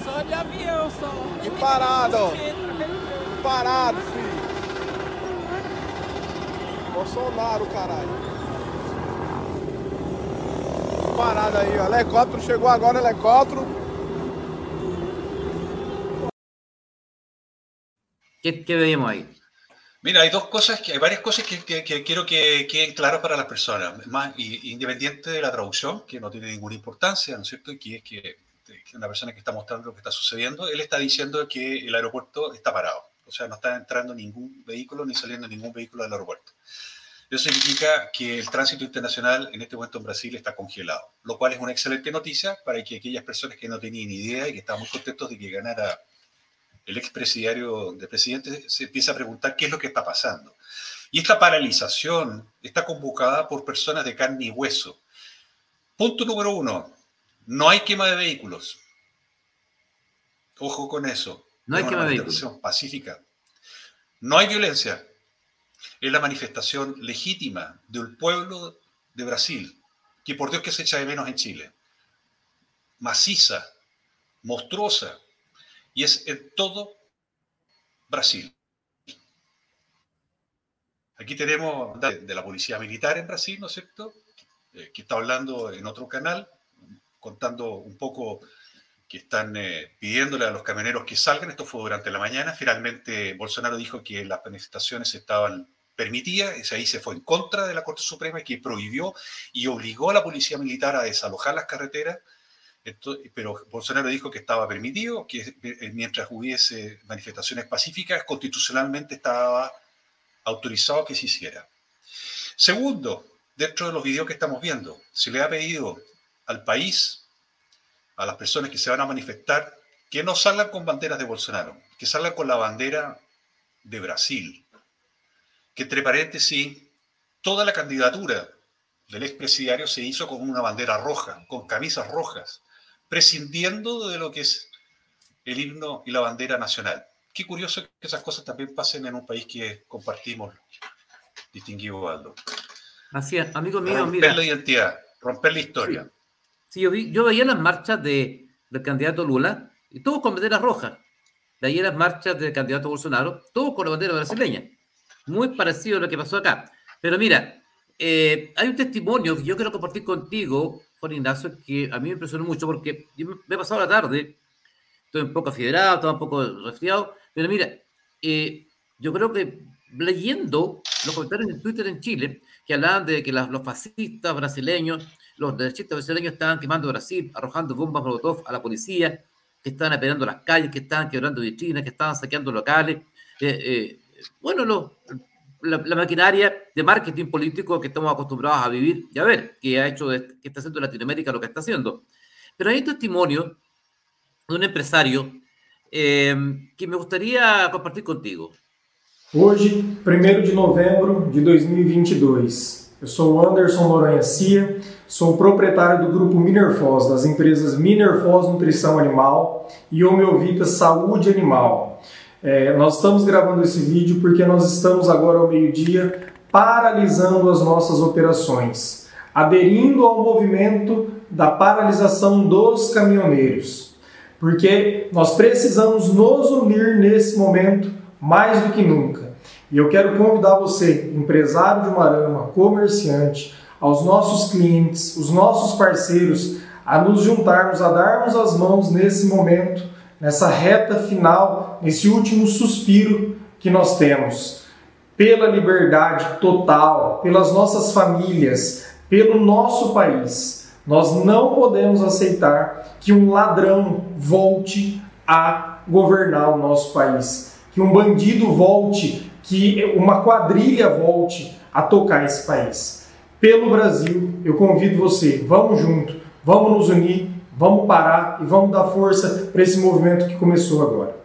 Só de avião, só. E parado, ó. Parado, filho. Bolsonaro, caralho. Parado aí, ó. Helicóptero chegou agora, helicóptero. ¿Qué, qué veíamos ahí? Mira, hay dos cosas, que, hay varias cosas que, que, que quiero que queden claras para las personas, más y, independiente de la traducción, que no tiene ninguna importancia, ¿no es cierto? Que es que, que una persona que está mostrando lo que está sucediendo, él está diciendo que el aeropuerto está parado, o sea, no está entrando ningún vehículo ni saliendo ningún vehículo del aeropuerto. Eso significa que el tránsito internacional en este momento en Brasil está congelado, lo cual es una excelente noticia para que aquellas personas que no tenían idea y que estaban muy contentos de que ganara el expresidiario de presidente se empieza a preguntar qué es lo que está pasando. Y esta paralización está convocada por personas de carne y hueso. Punto número uno, no hay quema de vehículos. Ojo con eso. No hay es quema de manifestación pacífica. No hay violencia. Es la manifestación legítima del pueblo de Brasil, que por Dios que se echa de menos en Chile. Maciza, monstruosa, y es en todo Brasil. Aquí tenemos de, la policía militar en Brasil, ¿no es cierto? Eh, que está hablando en otro canal, contando un poco que están eh, pidiéndole a los camioneros que salgan. Esto fue durante la mañana. Finalmente, Bolsonaro dijo que las manifestaciones estaban permitidas. Ahí se fue en contra de la Corte Suprema que prohibió y obligó a la policía militar a desalojar las carreteras esto, pero Bolsonaro dijo que estaba permitido, que eh, mientras hubiese manifestaciones pacíficas, constitucionalmente estaba autorizado que se hiciera. Segundo, dentro de los videos que estamos viendo, se le ha pedido al país, a las personas que se van a manifestar, que no salgan con banderas de Bolsonaro, que salgan con la bandera de Brasil. Que entre paréntesis, toda la candidatura del expresidiario se hizo con una bandera roja, con camisas rojas prescindiendo de lo que es el himno y la bandera nacional. Qué curioso que esas cosas también pasen en un país que compartimos, distinguido Waldo. Así es, amigo mío, romper mira. la identidad, romper la historia. Sí, sí yo, vi, yo, veía las marchas de, del candidato Lula y todos con banderas rojas. De ahí las marchas del candidato Bolsonaro, todos con la bandera brasileña. Muy parecido a lo que pasó acá. Pero mira, eh, hay un testimonio que yo quiero compartir contigo Juan Ignacio, que a mí me impresionó mucho porque me he pasado la tarde, estoy un poco afiedrado, estoy un poco resfriado, pero mira, eh, yo creo que leyendo los comentarios en Twitter en Chile, que hablaban de que las, los fascistas brasileños, los derechistas brasileños estaban quemando Brasil, arrojando bombas molotov a la policía, que estaban apedreando las calles, que estaban quebrando vitrinas, que estaban saqueando locales. Eh, eh, bueno, los, la, la, maquinaria de marketing político que estamos acostumbrados a vivir y a ver, que ha hecho, que está haciendo Latinoamérica lo que está haciendo. Pero hay testimonio de un empresario eh, que me gustaría compartir contigo. Hoje, 1 de novembro de 2022, eu sou Anderson Noronha Cia, sou proprietário do grupo Minerfoz, das empresas Minerfoz Nutrição Animal e Homeovita Saúde Animal. É, nós estamos gravando esse vídeo porque nós estamos agora ao meio-dia paralisando as nossas operações, aderindo ao movimento da paralisação dos caminhoneiros, porque nós precisamos nos unir nesse momento mais do que nunca. E eu quero convidar você, empresário de uma arama, comerciante, aos nossos clientes, os nossos parceiros, a nos juntarmos, a darmos as mãos nesse momento nessa reta final, nesse último suspiro que nós temos, pela liberdade total, pelas nossas famílias, pelo nosso país. Nós não podemos aceitar que um ladrão volte a governar o nosso país. Que um bandido volte, que uma quadrilha volte a tocar esse país. Pelo Brasil, eu convido você, vamos junto, vamos nos unir, vamos parar e vamos dar força para esse movimento que começou agora.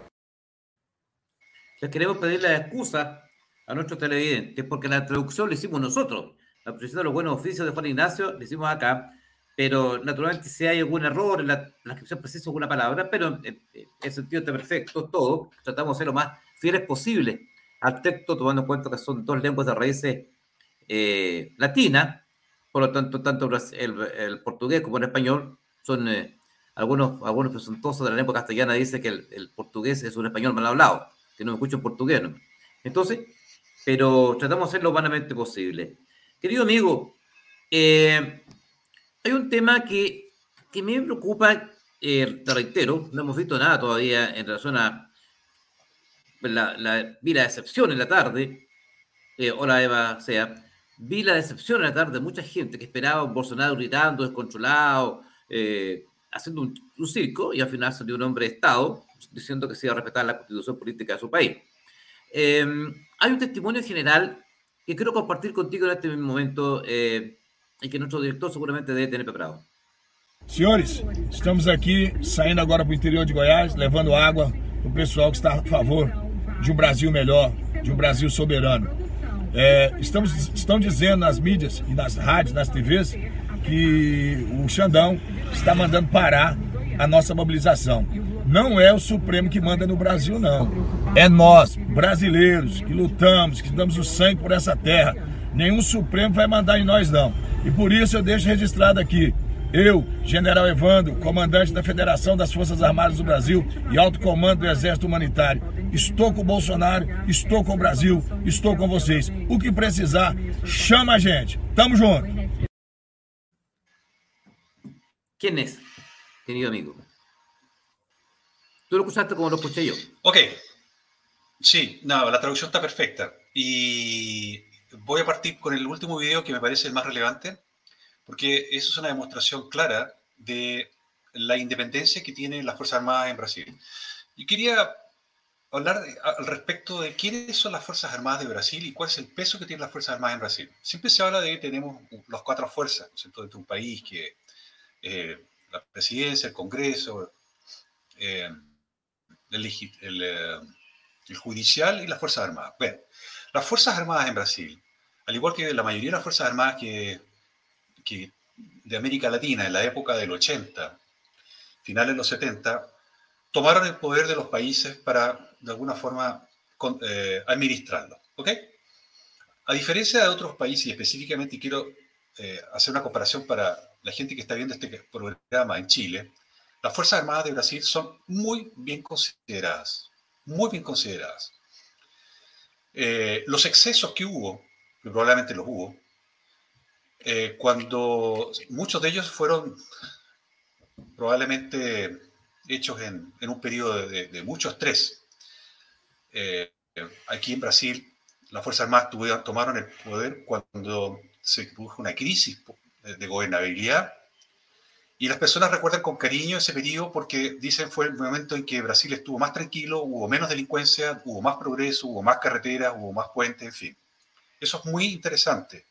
Les queremos pedir la excusa a nuestros televidentes porque la traducción la hicimos nosotros. La traducción de los buenos oficios de Juan Ignacio la hicimos acá, pero naturalmente si hay algún error en la transcripción precisa alguna palabra, pero en, el sentido está perfecto todo, tratamos de ser lo más fieles posible al texto, tomando en cuenta que son dos lenguas de raíces eh, latinas, por lo tanto, tanto el, portugués como el español son eh, algunos, algunos presuntuosos de la lengua castellana dicen que el, portugués es un español mal hablado, que no escucho portugués. Entonces, pero tratamos de hacer lo humanamente posible. Querido amigo, eh, hay un tema que, que me preocupa, eh, te reitero, no hemos visto nada todavía en relación a la, la, vi la decepción en la tarde, eh, hola Eva, sea, vi la decepción en la tarde de mucha gente que esperaba un Bolsonaro gritando, descontrolado, eh, haciendo un, circo, y al salió un hombre de Estado diciendo que se iba a respetar la constitución política de su país. Em, hay un testimonio general que quiero compartir contigo en este mismo momento eh, y que nuestro director seguramente debe tener preparado. Senhores, estamos aqui saindo agora para o interior de Goiás, levando água para o pessoal que está a favor de um Brasil melhor, de um Brasil soberano. É, estamos, estão dizendo nas mídias e nas rádios, nas TVs, que o Xandão está mandando parar a nossa mobilização. Não é o Supremo que manda no Brasil, não. É nós, brasileiros, que lutamos, que damos o sangue por essa terra. Nenhum Supremo vai mandar em nós, não. E por isso eu deixo registrado aqui eu, General Evandro, comandante da Federação das Forças Armadas do Brasil e alto comando do Exército Humanitário, estou com o Bolsonaro, estou com o Brasil, estou com vocês. O que precisar, chama a gente. Tamo junto. ¿Quién es, querido amigo? ¿Tú lo escuchaste como lo escuché yo? Ok. Sí, no, la traducción está perfecta. Y voy a partir con el último video que me parece el más relevante porque eso es una demostración clara de la independencia que tienen las Fuerzas Armadas en Brasil. Y quería hablar al respecto de quiénes son las Fuerzas Armadas de Brasil y cuál es el peso que tienen las Fuerzas Armadas en Brasil. Siempre se habla de que tenemos las cuatro fuerzas, ¿no de un país que eh, la presidencia, el Congreso, eh, el, eh, el, judicial y las Fuerzas Armadas. Bueno, las Fuerzas Armadas en Brasil, al igual que la mayoría de las Fuerzas Armadas que que de América Latina en la época del 80, finales de los 70, tomaron el poder de los países para, de alguna forma, eh, administrarlo. ¿Ok? A diferencia de otros países, y específicamente quiero eh, hacer una comparación para la gente que está viendo este programa en Chile, las Fuerzas Armadas de Brasil son muy bien consideradas, muy bien consideradas. Eh, los excesos que hubo, que probablemente los hubo, eh, cuando muchos de ellos fueron probablemente hechos en, un periodo de, mucho estrés. Eh, aquí en Brasil, las Fuerzas Armadas tomaron el poder cuando se produjo una crisis de gobernabilidad y las personas recuerdan con cariño ese periodo porque dicen fue el momento en que Brasil estuvo más tranquilo, hubo menos delincuencia, hubo más progreso, hubo más carreteras, hubo más puentes, en fin. Eso es muy interesante.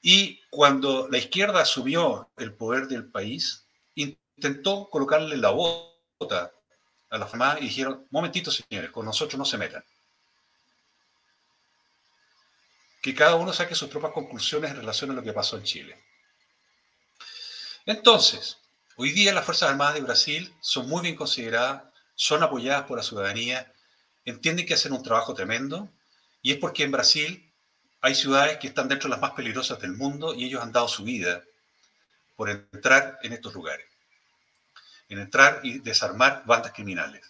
Y cuando la izquierda asumió el poder del país, intentó colocarle la bota a la FMA y dijeron, momentito señores, con nosotros no se metan. Que cada uno saque sus propias conclusiones en relación a lo que pasó en Chile. Entonces, hoy día las Fuerzas Armadas de Brasil son muy bien consideradas, son apoyadas por la ciudadanía, entienden que hacen un trabajo tremendo, y es porque en Brasil hay ciudades que están dentro de las más peligrosas del mundo y ellos han dado su vida por entrar en estos lugares, en entrar y desarmar bandas criminales.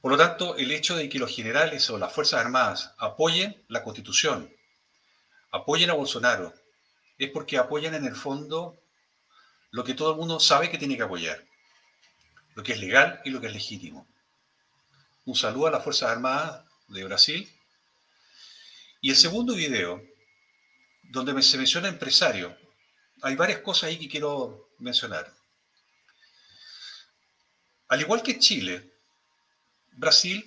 Por lo tanto, el hecho de que los generales o las Fuerzas Armadas apoyen la Constitución, apoyen a Bolsonaro, es porque apoyan en el fondo lo que todo el mundo sabe que tiene que apoyar, lo que es legal y lo que es legítimo. Un saludo a las Fuerzas Armadas de Brasil y el segundo video, donde se menciona empresario, hay varias cosas ahí que quiero mencionar. Al igual que Chile, Brasil,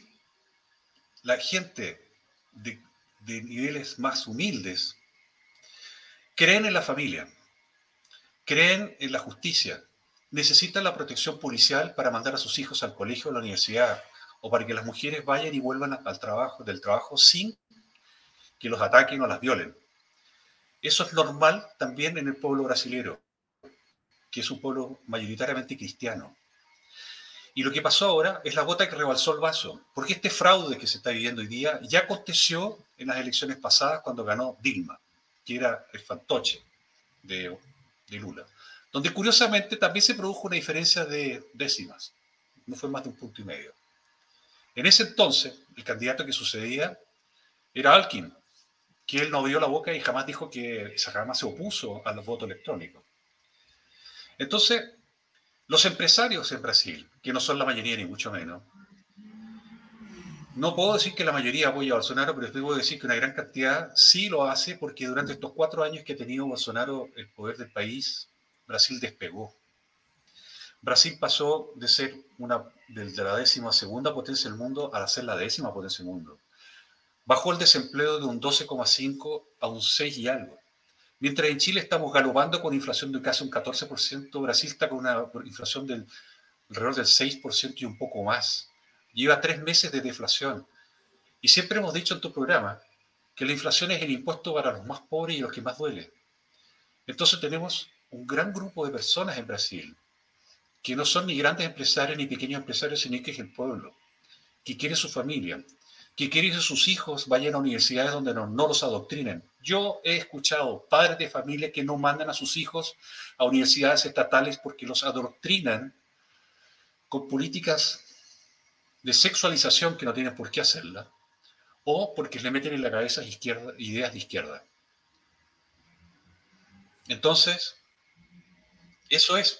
la gente de, niveles más humildes creen en la familia, creen en la justicia, necesitan la protección policial para mandar a sus hijos al colegio o a la universidad, o para que las mujeres vayan y vuelvan al trabajo, del trabajo sin que los ataquen o las violen. Eso es normal también en el pueblo brasilero, que es un pueblo mayoritariamente cristiano. Y lo que pasó ahora es la gota que rebalsó el vaso, porque este fraude que se está viviendo hoy día ya aconteció en las elecciones pasadas cuando ganó Dilma, que era el fantoche de, Lula, donde curiosamente también se produjo una diferencia de décimas, no fue más de un punto y medio. En ese entonces, el candidato que sucedía era Alkin, que él no abrió la boca y jamás dijo que jamás se opuso a los votos electrónicos. Entonces, los empresarios en Brasil, que no son la mayoría ni mucho menos, no puedo decir que la mayoría apoya a Bolsonaro, pero puedo decir que una gran cantidad sí lo hace porque durante estos cuatro años que ha tenido Bolsonaro el poder del país, Brasil despegó. Brasil pasó de ser una de la décima segunda potencia del mundo a ser la décima potencia del mundo. Bajó el desempleo de un 12,5 a un 6 y algo. Mientras en Chile estamos galopando con inflación de casi un 14%, Brasil está con una inflación del alrededor del 6% y un poco más. Lleva tres meses de deflación. Y siempre hemos dicho en tu programa que la inflación es el impuesto para los más pobres y los que más duele. Entonces tenemos un gran grupo de personas en Brasil que no son ni grandes empresarios ni pequeños empresarios, sino que es el pueblo, que quiere su familia, que quiere que sus hijos vayan a universidades donde no, no, los adoctrinen. Yo he escuchado padres de familia que no mandan a sus hijos a universidades estatales porque los adoctrinan con políticas de sexualización que no tienen por qué hacerla, o porque le meten en la cabeza ideas de izquierda. Entonces, eso es.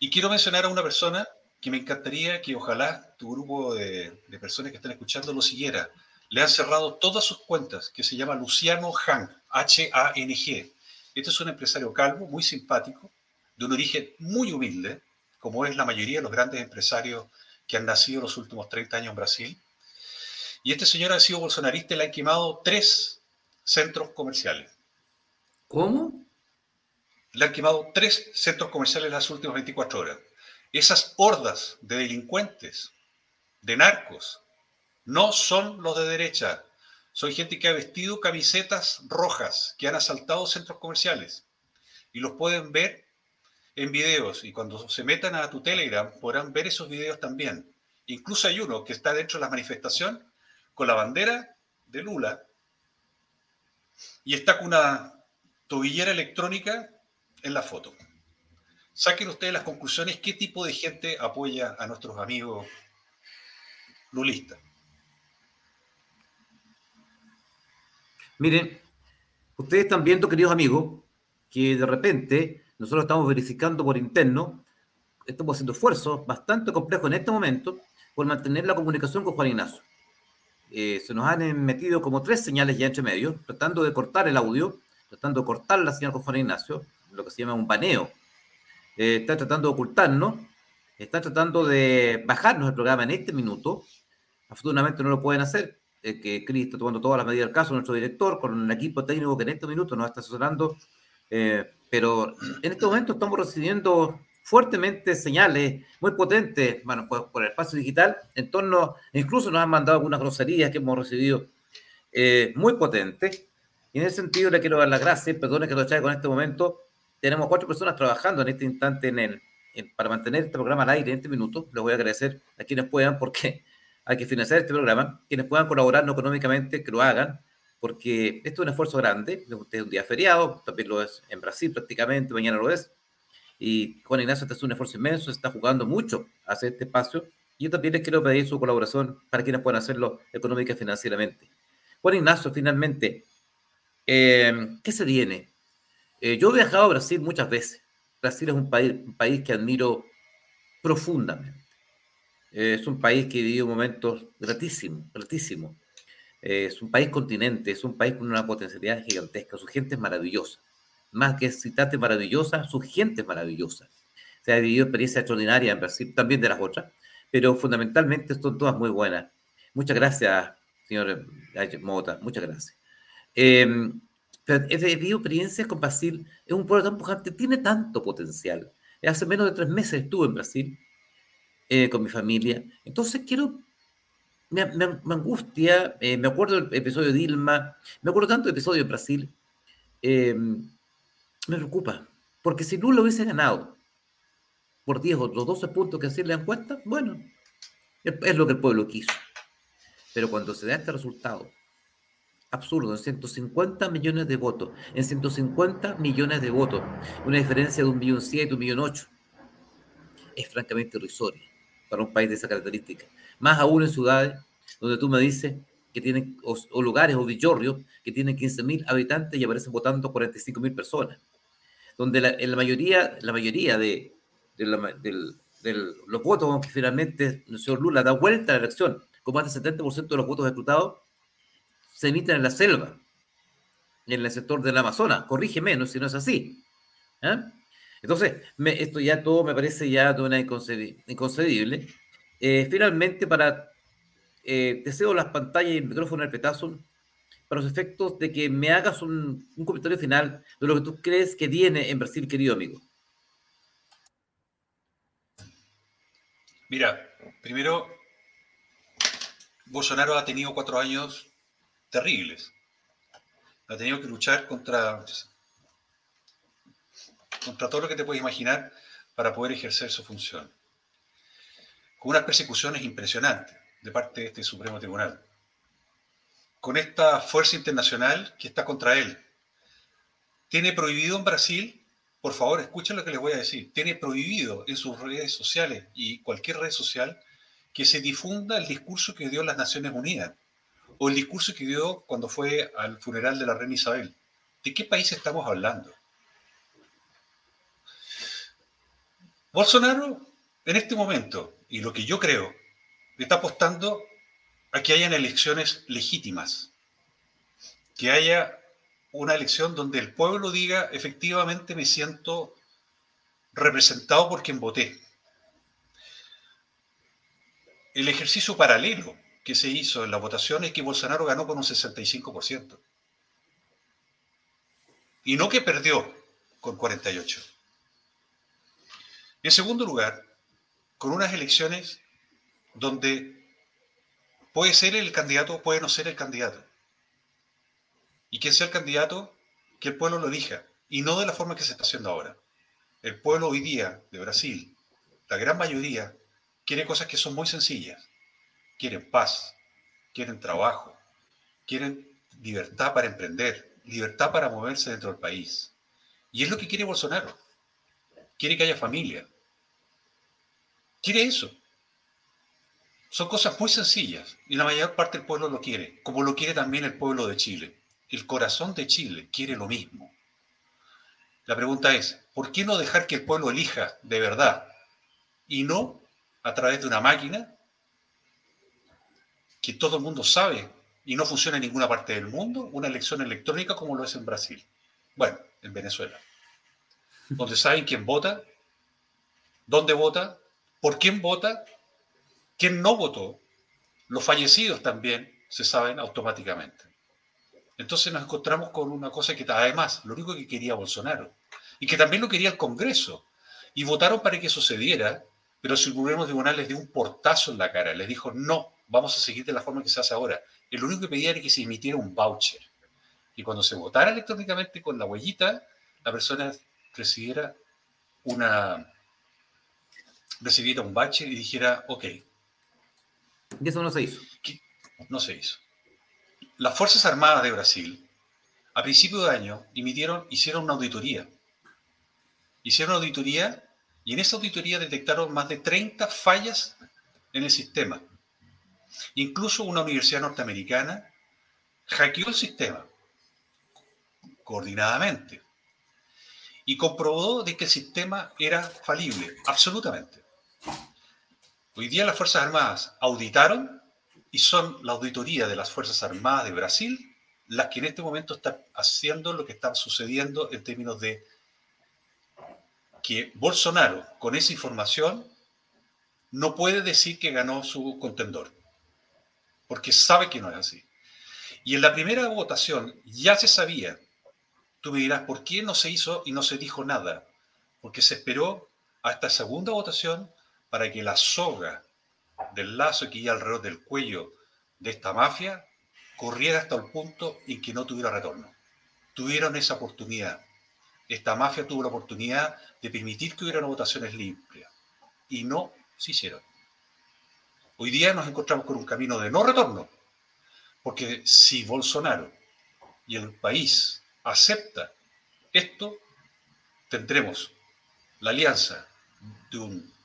Y quiero mencionar a una persona que me encantaría que ojalá tu grupo de, personas que están escuchando lo siguiera. Le han cerrado todas sus cuentas, que se llama Luciano Hang, H-A-N-G. Este es un empresario calvo, muy simpático, de un origen muy humilde, como es la mayoría de los grandes empresarios que han nacido los últimos 30 años en Brasil. Y este señor ha sido bolsonarista y le han quemado tres centros comerciales. ¿Cómo? Le han quemado tres centros comerciales en las últimas 24 horas. Esas hordas de delincuentes, de narcos, no son los de derecha. Son gente que ha vestido camisetas rojas, que han asaltado centros comerciales. Y los pueden ver en videos. Y cuando se metan a tu Telegram podrán ver esos videos también. Incluso hay uno que está dentro de la manifestación con la bandera de Lula y está con una tobillera electrónica en la foto saquen ustedes las conclusiones, qué tipo de gente apoya a nuestros amigos lulistas. Miren, ustedes están viendo, queridos amigos, que de repente nosotros estamos verificando por interno, estamos haciendo esfuerzos bastante complejos en este momento por mantener la comunicación con Juan Ignacio. Eh, se nos han metido como tres señales ya entre medio, tratando de cortar el audio, tratando de cortar la señal con Juan Ignacio, lo que se llama un baneo eh, está tratando de ocultarnos, está tratando de bajarnos el programa en este minuto. Afortunadamente no lo pueden hacer, eh, que Cris está tomando todas las medidas del caso, nuestro director, con un equipo técnico que en este minuto nos está asesorando. Eh, pero en este momento estamos recibiendo fuertemente señales muy potentes, bueno, por, por, el espacio digital, en torno, incluso nos han mandado algunas groserías que hemos recibido muy potentes. Y en ese sentido le quiero dar las gracias, perdone que lo traiga con este momento, tenemos cuatro personas trabajando en este instante en el, para mantener este programa al aire en este minuto. Les voy a agradecer a quienes puedan, porque hay que financiar este programa. Quienes puedan colaborarnos económicamente, que lo hagan, porque esto es un esfuerzo grande. Este es un día feriado, también lo es en Brasil prácticamente, mañana lo es. Y Juan Ignacio, este es un esfuerzo inmenso, está jugando mucho hacia este espacio. Y yo también les quiero pedir su colaboración para quienes puedan hacerlo económica y financieramente. Juan Ignacio, finalmente, eh, ¿qué se viene? Eh, yo he viajado a Brasil muchas veces. Brasil es un país, un país que admiro profundamente. Eh, es un país que vivido momentos gratísimos, gratísimos. Eh, es un país continente, es un país con una potencialidad gigantesca. Su gente es maravillosa. Más que citate maravillosa, su gente es maravillosa. se ha vivido experiencias extraordinarias en Brasil, también de las otras, pero fundamentalmente son todas muy buenas. Muchas gracias, señor Mota, muchas gracias. Eh, he vivido experiencias con Brasil, es un pueblo tan pujante, tiene tanto potencial. Hace menos de tres meses estuve en Brasil eh, con mi familia, entonces quiero me, angustia, eh, me acuerdo del episodio de Dilma, me acuerdo tanto del episodio de Brasil, eh, me preocupa, porque si Lula hubiese ganado por 10 o los 12 puntos que así le dan cuenta, bueno, es lo que el pueblo quiso. Pero cuando se da este resultado absurdo, en 150 millones de votos, en 150 millones de votos, una diferencia de un millón siete, un millón ocho, es francamente irrisoria para un país de esa característica más aún en ciudades donde tú me dices que tienen, o, lugares o villorrios que tienen 15.000 habitantes y aparecen votando 45.000 personas, donde la, en la mayoría, la mayoría de, los votos que finalmente el señor Lula da vuelta a la elección, con más del 70% de los votos escrutados, se emiten en la selva, en el sector del Amazonas. Corrige menos si no es así. ¿eh? Entonces, esto ya todo me parece ya de una inconcebible. Eh, finalmente, para eh, te las pantallas y el micrófono al petazo para los efectos de que me hagas un, comentario final de lo que tú crees que viene en Brasil, querido amigo. Mira, primero, Bolsonaro ha tenido cuatro años terribles. Ha tenido que luchar contra, contra todo lo que te puedes imaginar para poder ejercer su función con unas persecuciones impresionantes de parte de este Supremo Tribunal, con esta fuerza internacional que está contra él. Tiene prohibido en Brasil, por favor, escuchen lo que les voy a decir, tiene prohibido en sus redes sociales y cualquier red social que se difunda el discurso que dio las Naciones Unidas o el discurso que dio cuando fue al funeral de la reina Isabel. ¿De qué país estamos hablando? Bolsonaro, en este momento, y lo que yo creo, está apostando a que hayan elecciones legítimas, que haya una elección donde el pueblo diga efectivamente me siento representado por quien voté. El ejercicio paralelo que se hizo en la votación es que Bolsonaro ganó con un 65%. Y no que perdió con 48%. En segundo lugar, con unas elecciones donde puede ser el candidato, puede no ser el candidato. Y quien sea el candidato, que el pueblo lo elija, y no de la forma que se está haciendo ahora. El pueblo hoy día de Brasil, la gran mayoría, quiere cosas que son muy sencillas. Quieren paz, quieren trabajo, quieren libertad para emprender, libertad para moverse dentro del país. Y es lo que quiere Bolsonaro. Quiere que haya familia, quiere eso. Son cosas muy sencillas y la mayor parte del pueblo lo quiere, como lo quiere también el pueblo de Chile. El corazón de Chile quiere lo mismo. La pregunta es, ¿por qué no dejar que el pueblo elija de verdad y no a través de una máquina que todo el mundo sabe y no funciona en ninguna parte del mundo, una elección electrónica como lo es en Brasil? Bueno, en Venezuela, donde saben quién vota, dónde vota, por quién vota, quién no votó. Los fallecidos también se saben automáticamente. Entonces nos encontramos con una cosa que además, lo único que quería Bolsonaro, y que también lo quería el Congreso, y votaron para que sucediera, pero si el gobierno tribunal les dio un portazo en la cara, les dijo, no, vamos a seguir de la forma que se hace ahora. El único que pedía era que se emitiera un voucher. Y cuando se votara electrónicamente con la huellita, la persona recibiera una, recibiera un bache y dijera, ok. Y eso no se hizo. No se hizo. Las Fuerzas Armadas de Brasil, a principio de año, emitieron, hicieron una auditoría. Hicieron una auditoría y en esa auditoría detectaron más de 30 fallas en el sistema. Incluso una universidad norteamericana hackeó el sistema coordinadamente y comprobó de que el sistema era falible, absolutamente. Hoy día las Fuerzas Armadas auditaron y son la auditoría de las Fuerzas Armadas de Brasil las que en este momento están haciendo lo que está sucediendo en términos de que Bolsonaro, con esa información, no puede decir que ganó su contendor, porque sabe que no es así. Y en la primera votación ya se sabía. Tú me dirás, ¿por qué no se hizo y no se dijo nada? Porque se esperó a esta segunda votación para que la soga del lazo que iba alrededor del cuello de esta mafia corriera hasta el punto en que no tuviera retorno. Tuvieron esa oportunidad. Esta mafia tuvo la oportunidad de permitir que hubieran votaciones limpias y no se hicieron. Hoy día nos encontramos con un camino de no retorno, porque si Bolsonaro y el país acepta esto, tendremos la alianza de un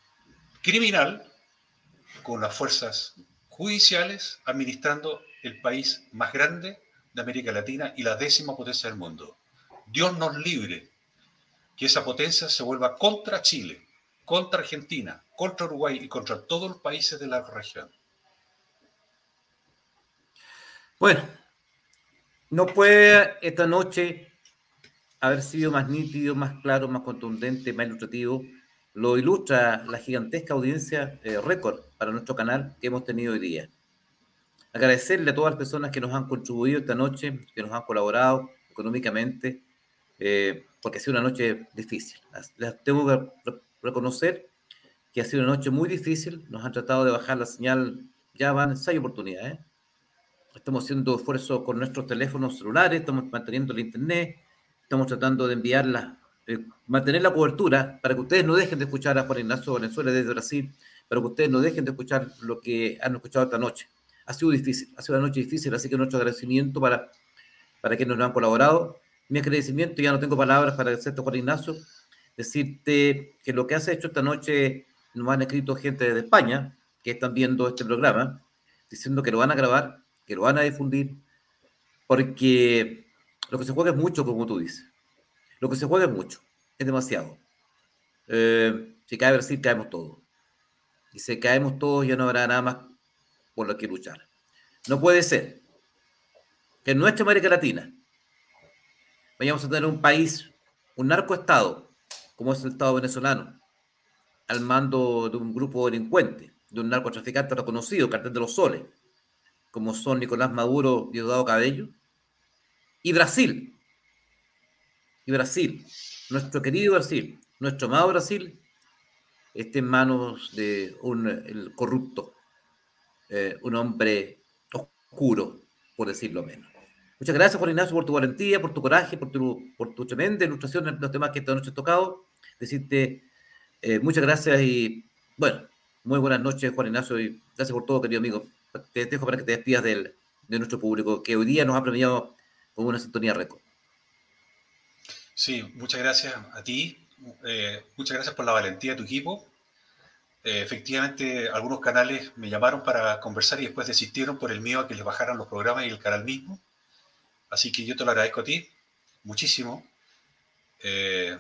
criminal con las fuerzas judiciales administrando el país más grande de América Latina y la décima potencia del mundo. Dios nos libre que esa potencia se vuelva contra Chile, contra Argentina, contra Uruguay y contra todos los países de la región. Bueno, no puede esta noche haber sido más nítido, más claro, más contundente, más ilustrativo. Lo ilustra la gigantesca audiencia eh, récord para nuestro canal que hemos tenido hoy día. Agradecerle a todas las personas que nos han contribuido esta noche, que nos han colaborado económicamente, eh, porque ha sido una noche difícil. Les tengo que reconocer que ha sido una noche muy difícil. Nos han tratado de bajar la señal, ya van seis oportunidades. Estamos haciendo esfuerzos con nuestros teléfonos celulares, estamos manteniendo el internet, estamos tratando de enviarla, eh, mantener la cobertura para que ustedes no dejen de escuchar a Juan Ignacio Valenzuela desde Brasil, para que ustedes no dejen de escuchar lo que han escuchado esta noche. Ha sido difícil, ha sido una noche difícil, así que nuestro agradecimiento para, para quienes nos han colaborado. Mi agradecimiento, ya no tengo palabras para agradecerte, Juan Ignacio, decirte que lo que has hecho esta noche nos han escrito gente de España que están viendo este programa, diciendo que lo van a grabar, que lo van a difundir, porque lo que se juega es mucho, como tú dices. Lo que se juega es mucho, es demasiado. Eh, si cae Brasil, caemos todos. Y si caemos todos, ya no habrá nada más por lo que luchar. No puede ser que en nuestra América Latina vayamos a tener un país, un narcoestado, como es el Estado venezolano, al mando de un grupo delincuente, de un narcotraficante reconocido, cartel de los soles, como son Nicolás Maduro y Eduardo Cabello, y Brasil. Y Brasil, nuestro querido Brasil, nuestro amado Brasil, está en manos de un el corrupto, eh, un hombre oscuro, por decirlo menos. Muchas gracias, Juan Ignacio, por tu valentía, por tu coraje, por tu, por tu tremenda ilustración en los temas que esta noche he tocado. Decirte eh, muchas gracias y, bueno, muy buenas noches, Juan Ignacio, y gracias por todo, querido amigo. Te dejo para que te despidas del, de nuestro público, que hoy día nos ha premiado con una sintonía récord. Sí, muchas gracias a ti. Eh, muchas gracias por la valentía de tu equipo. Eh, efectivamente, algunos canales me llamaron para conversar y después desistieron por el miedo a que les bajaran los programas y el canal mismo. Así que yo te lo agradezco a ti muchísimo. Eh,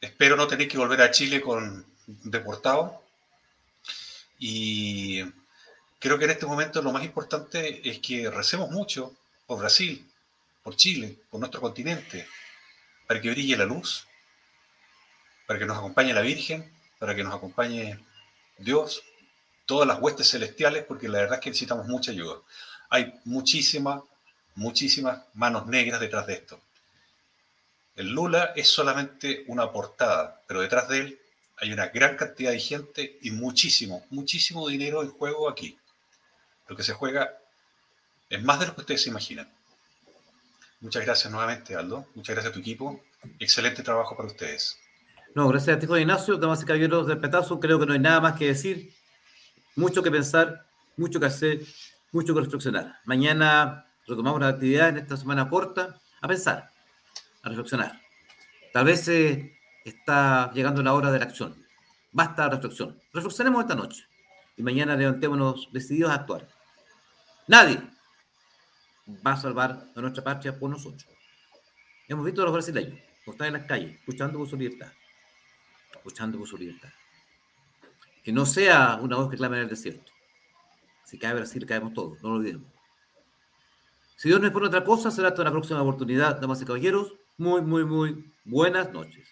espero no tener que volver a Chile con deportado. Y creo que en este momento lo más importante es que recemos mucho por Brasil, por Chile, por nuestro continente, para que brille la luz, para que nos acompañe la Virgen, para que nos acompañe Dios, todas las huestes celestiales, porque la verdad es que necesitamos mucha ayuda. Hay muchísimas, muchísimas manos negras detrás de esto. El Lula es solamente una portada, pero detrás de él hay una gran cantidad de gente y muchísimo, muchísimo dinero en juego aquí. Lo que se juega es más de lo que ustedes se imaginan. Muchas gracias nuevamente, Aldo. Muchas gracias a tu equipo. Excelente trabajo para ustedes. No, gracias a ti, Juan Ignacio. Damas y caballeros del Petazo, creo que no hay nada más que decir. Mucho que pensar, mucho que hacer, mucho que reflexionar. Mañana retomamos la actividad en esta semana corta a pensar, a reflexionar. Tal vez eh, está llegando la hora de la acción. Basta la reflexión. Reflexionemos esta noche y mañana levantémonos decididos a actuar. Nadie va a salvar a nuestra patria por nosotros. Hemos visto a los brasileños, están en las calles, luchando por su libertad, luchando por su libertad. Que no sea una voz que clama en el desierto. Si cae Brasil, caemos todos, no lo olvidemos. Si Dios no es por otra cosa, será hasta una próxima oportunidad, damas y caballeros. Muy, muy, muy buenas noches.